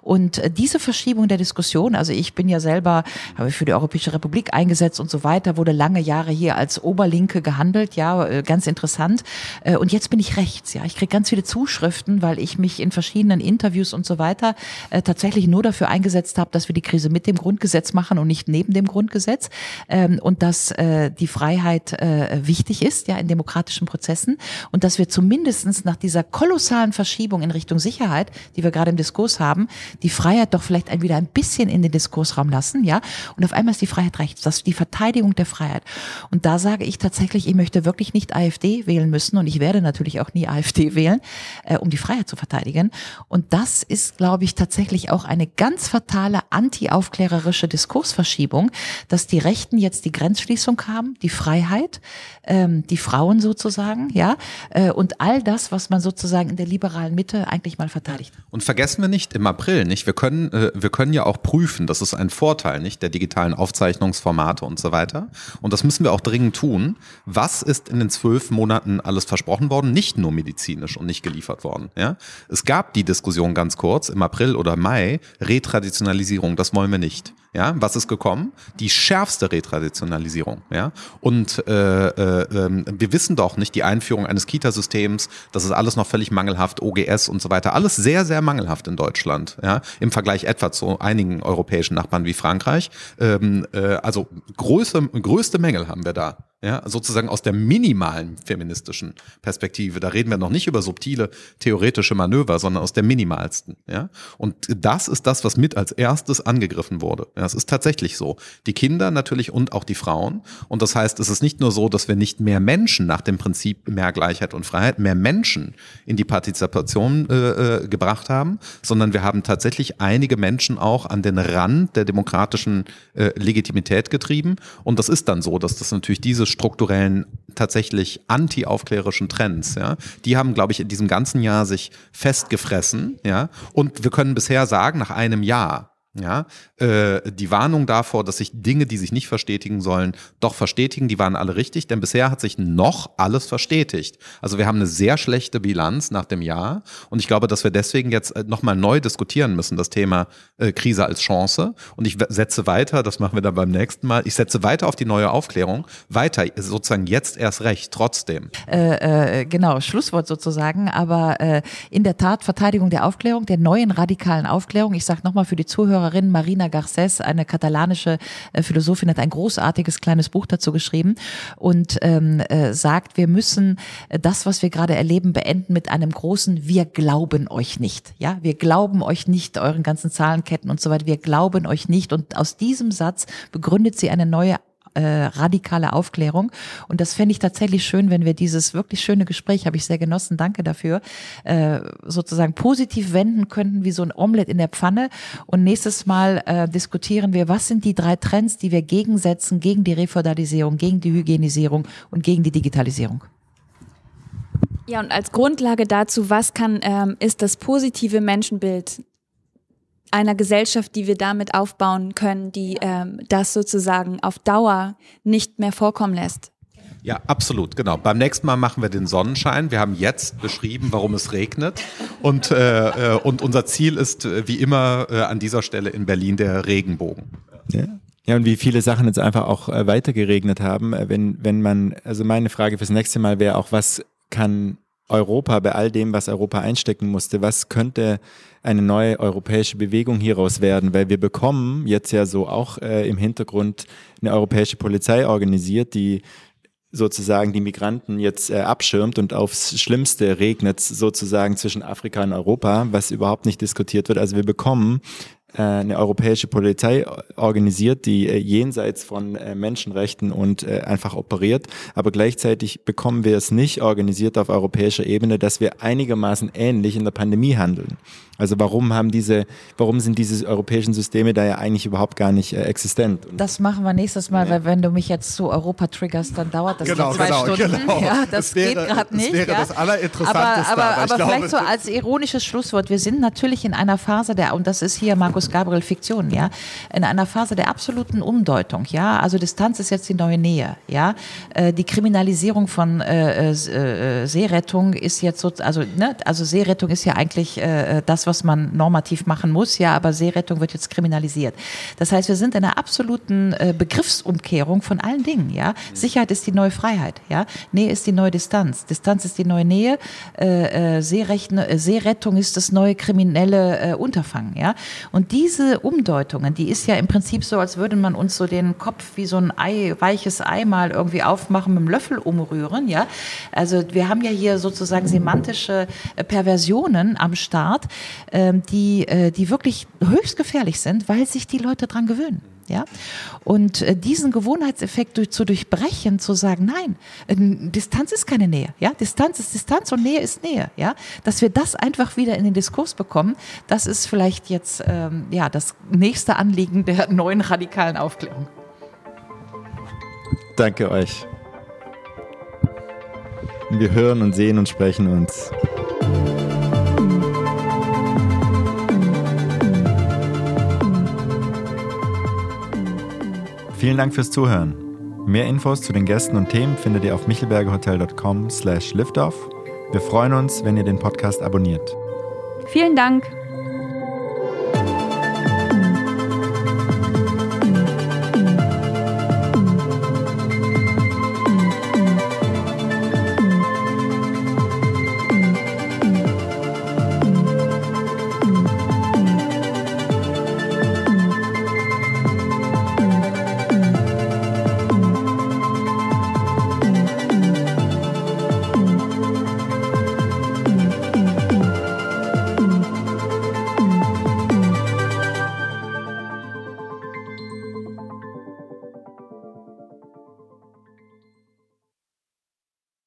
Und äh, diese Verschiebung der Diskussion, also ich bin ja selber, habe für die Europäische Republik eingesetzt und so weiter, wurde lange Jahre hier als Oberlinke gehandelt, ja, äh, ganz interessant. Äh, und jetzt bin ich rechts, ja. Ich kriege ganz viele Zuschriften, weil ich mich in verschiedenen Interviews und so weiter äh, tatsächlich nur dafür eingesetzt habe, dass wir die Krise mit dem Grundgesetz machen und nicht neben dem Grundgesetz. Ähm, und dass die Freiheit wichtig ist, ja, in demokratischen Prozessen. Und dass wir zumindestens nach dieser kolossalen Verschiebung in Richtung Sicherheit, die wir gerade im Diskurs haben, die Freiheit doch vielleicht wieder ein bisschen in den den Diskursraum lassen, ja. Und auf einmal ist die Freiheit rechts, das ist die Verteidigung der Freiheit. Und da sage ich tatsächlich, ich möchte wirklich nicht AfD wählen müssen und ich werde natürlich auch nie AfD wählen, äh, um die Freiheit zu verteidigen. Und das ist, glaube ich, tatsächlich auch eine ganz fatale anti-aufklärerische Diskursverschiebung, dass die Rechten jetzt die Grenzschließung haben, die Freiheit, ähm, die Frauen sozusagen, ja, äh, und all das, was man sozusagen in der liberalen Mitte eigentlich mal verteidigt. Und vergessen wir nicht im April, nicht? Wir können, äh, wir können ja auch prüfen, prüfen. Das ist ein Vorteil, nicht? Der digitalen Aufzeichnungsformate und so weiter. Und das müssen wir auch dringend tun. Was ist in den zwölf Monaten alles versprochen worden? Nicht nur medizinisch und nicht geliefert worden, ja? Es gab die Diskussion ganz kurz im April oder Mai. Retraditionalisierung, das wollen wir nicht. Ja, was ist gekommen? Die schärfste Retraditionalisierung. Ja, und äh, äh, ähm, wir wissen doch nicht die Einführung eines Kita-Systems. Das ist alles noch völlig mangelhaft. OGS und so weiter. Alles sehr, sehr mangelhaft in Deutschland. Ja, im Vergleich etwa zu einigen europäischen Nachbarn wie Frankreich. Ähm, äh, also größte, größte Mängel haben wir da. Ja, sozusagen aus der minimalen feministischen Perspektive. Da reden wir noch nicht über subtile theoretische Manöver, sondern aus der minimalsten. Ja, und das ist das, was mit als erstes angegriffen wurde. Ja, es ist tatsächlich so. Die Kinder natürlich und auch die Frauen. Und das heißt, es ist nicht nur so, dass wir nicht mehr Menschen nach dem Prinzip mehr Gleichheit und Freiheit, mehr Menschen in die Partizipation äh, äh, gebracht haben, sondern wir haben tatsächlich einige Menschen auch an den Rand der demokratischen äh, Legitimität getrieben. Und das ist dann so, dass das natürlich diese strukturellen, tatsächlich anti-aufklärerischen Trends, ja, die haben, glaube ich, in diesem ganzen Jahr sich festgefressen, ja. Und wir können bisher sagen, nach einem Jahr, ja, äh, die Warnung davor, dass sich Dinge, die sich nicht verstetigen sollen, doch verstetigen, die waren alle richtig, denn bisher hat sich noch alles verstetigt. Also wir haben eine sehr schlechte Bilanz nach dem Jahr und ich glaube, dass wir deswegen jetzt äh, nochmal neu diskutieren müssen, das Thema äh, Krise als Chance. Und ich setze weiter, das machen wir dann beim nächsten Mal, ich setze weiter auf die neue Aufklärung, weiter, sozusagen jetzt erst recht, trotzdem. Äh, äh, genau, Schlusswort sozusagen, aber äh, in der Tat Verteidigung der Aufklärung, der neuen radikalen Aufklärung. Ich sage nochmal für die Zuhörer, Zuhörerin Marina Garcés, eine katalanische äh, Philosophin, hat ein großartiges kleines Buch dazu geschrieben und ähm, äh, sagt, wir müssen äh, das, was wir gerade erleben, beenden mit einem großen Wir glauben euch nicht. Ja, wir glauben euch nicht, euren ganzen Zahlenketten und so weiter. Wir glauben euch nicht. Und aus diesem Satz begründet sie eine neue äh, radikale Aufklärung. Und das fände ich tatsächlich schön, wenn wir dieses wirklich schöne Gespräch, habe ich sehr genossen, danke dafür, äh, sozusagen positiv wenden könnten, wie so ein Omelett in der Pfanne. Und nächstes Mal äh, diskutieren wir, was sind die drei Trends, die wir gegensetzen gegen die Refeudalisierung, gegen die Hygienisierung und gegen die Digitalisierung. Ja, und als Grundlage dazu, was kann, ähm, ist das positive Menschenbild einer Gesellschaft, die wir damit aufbauen können, die ähm, das sozusagen auf Dauer nicht mehr vorkommen lässt. Ja, absolut, genau. Beim nächsten Mal machen wir den Sonnenschein. Wir haben jetzt beschrieben, warum es regnet. Und, äh, äh und unser Ziel ist, äh, wie immer, äh, an dieser Stelle in Berlin der Regenbogen. Ja. Ja, und wie viele Sachen jetzt einfach auch äh, weitergeregnet haben. Äh, wenn, wenn man, also meine Frage fürs nächste Mal wäre auch, was kann Europa bei all dem, was Europa einstecken musste, was könnte eine neue europäische Bewegung hieraus werden? Weil wir bekommen jetzt ja so auch äh, im Hintergrund eine europäische Polizei organisiert, die sozusagen die Migranten jetzt äh, abschirmt und aufs Schlimmste regnet sozusagen zwischen Afrika und Europa, was überhaupt nicht diskutiert wird. Also wir bekommen eine europäische Polizei organisiert, die äh, jenseits von äh, Menschenrechten und einfach operiert. Aber gleichzeitig bekommen wir es nicht organisiert auf europäischer Ebene, dass wir einigermaßen ähnlich in der Pandemie handeln. Also warum haben diese, warum sind diese europäischen Systeme da ja eigentlich überhaupt gar nicht äh, existent? Und das machen wir nächstes Mal, ja. weil wenn du mich jetzt zu Europa triggerst, dann dauert das genau, zwei genau, Stunden. Genau. Ja, das, das wäre, geht gerade nicht. Das wäre ja. das Allerinteressanteste. Aber, aber, aber, aber vielleicht so als ironisches Schlusswort, wir sind natürlich in einer Phase der, und das ist hier Markus Gabriel Fiktion, ja, in einer Phase der absoluten Umdeutung, ja. Also Distanz ist jetzt die neue Nähe, ja. Äh, die Kriminalisierung von äh, äh, Seerettung ist jetzt so, also, ne, also Seerettung ist ja eigentlich äh, das, was man normativ machen muss, ja, aber Seerettung wird jetzt kriminalisiert. Das heißt, wir sind in einer absoluten äh, Begriffsumkehrung von allen Dingen, ja. Sicherheit ist die neue Freiheit, ja. Nähe ist die neue Distanz. Distanz ist die neue Nähe. Äh, äh, äh, Seerettung ist das neue kriminelle äh, Unterfangen, ja. Und diese Umdeutungen, die ist ja im Prinzip so, als würde man uns so den Kopf wie so ein Ei, weiches Ei mal irgendwie aufmachen, mit dem Löffel umrühren, ja. Also wir haben ja hier sozusagen semantische äh, Perversionen am Start, die, äh, die wirklich höchst gefährlich sind, weil sich die Leute dran gewöhnen. Ja? Und äh, diesen Gewohnheitseffekt durch, zu durchbrechen, zu sagen, nein, äh, Distanz ist keine Nähe. Ja? Distanz ist Distanz und Nähe ist Nähe. Ja? Dass wir das einfach wieder in den Diskurs bekommen, das ist vielleicht jetzt ähm, ja, das nächste Anliegen der neuen radikalen Aufklärung. Danke euch. Wir hören und sehen und sprechen uns. Vielen Dank fürs Zuhören. Mehr Infos zu den Gästen und Themen findet ihr auf michelbergerhotel.com slash liftoff. Wir freuen uns, wenn ihr den Podcast abonniert. Vielen Dank.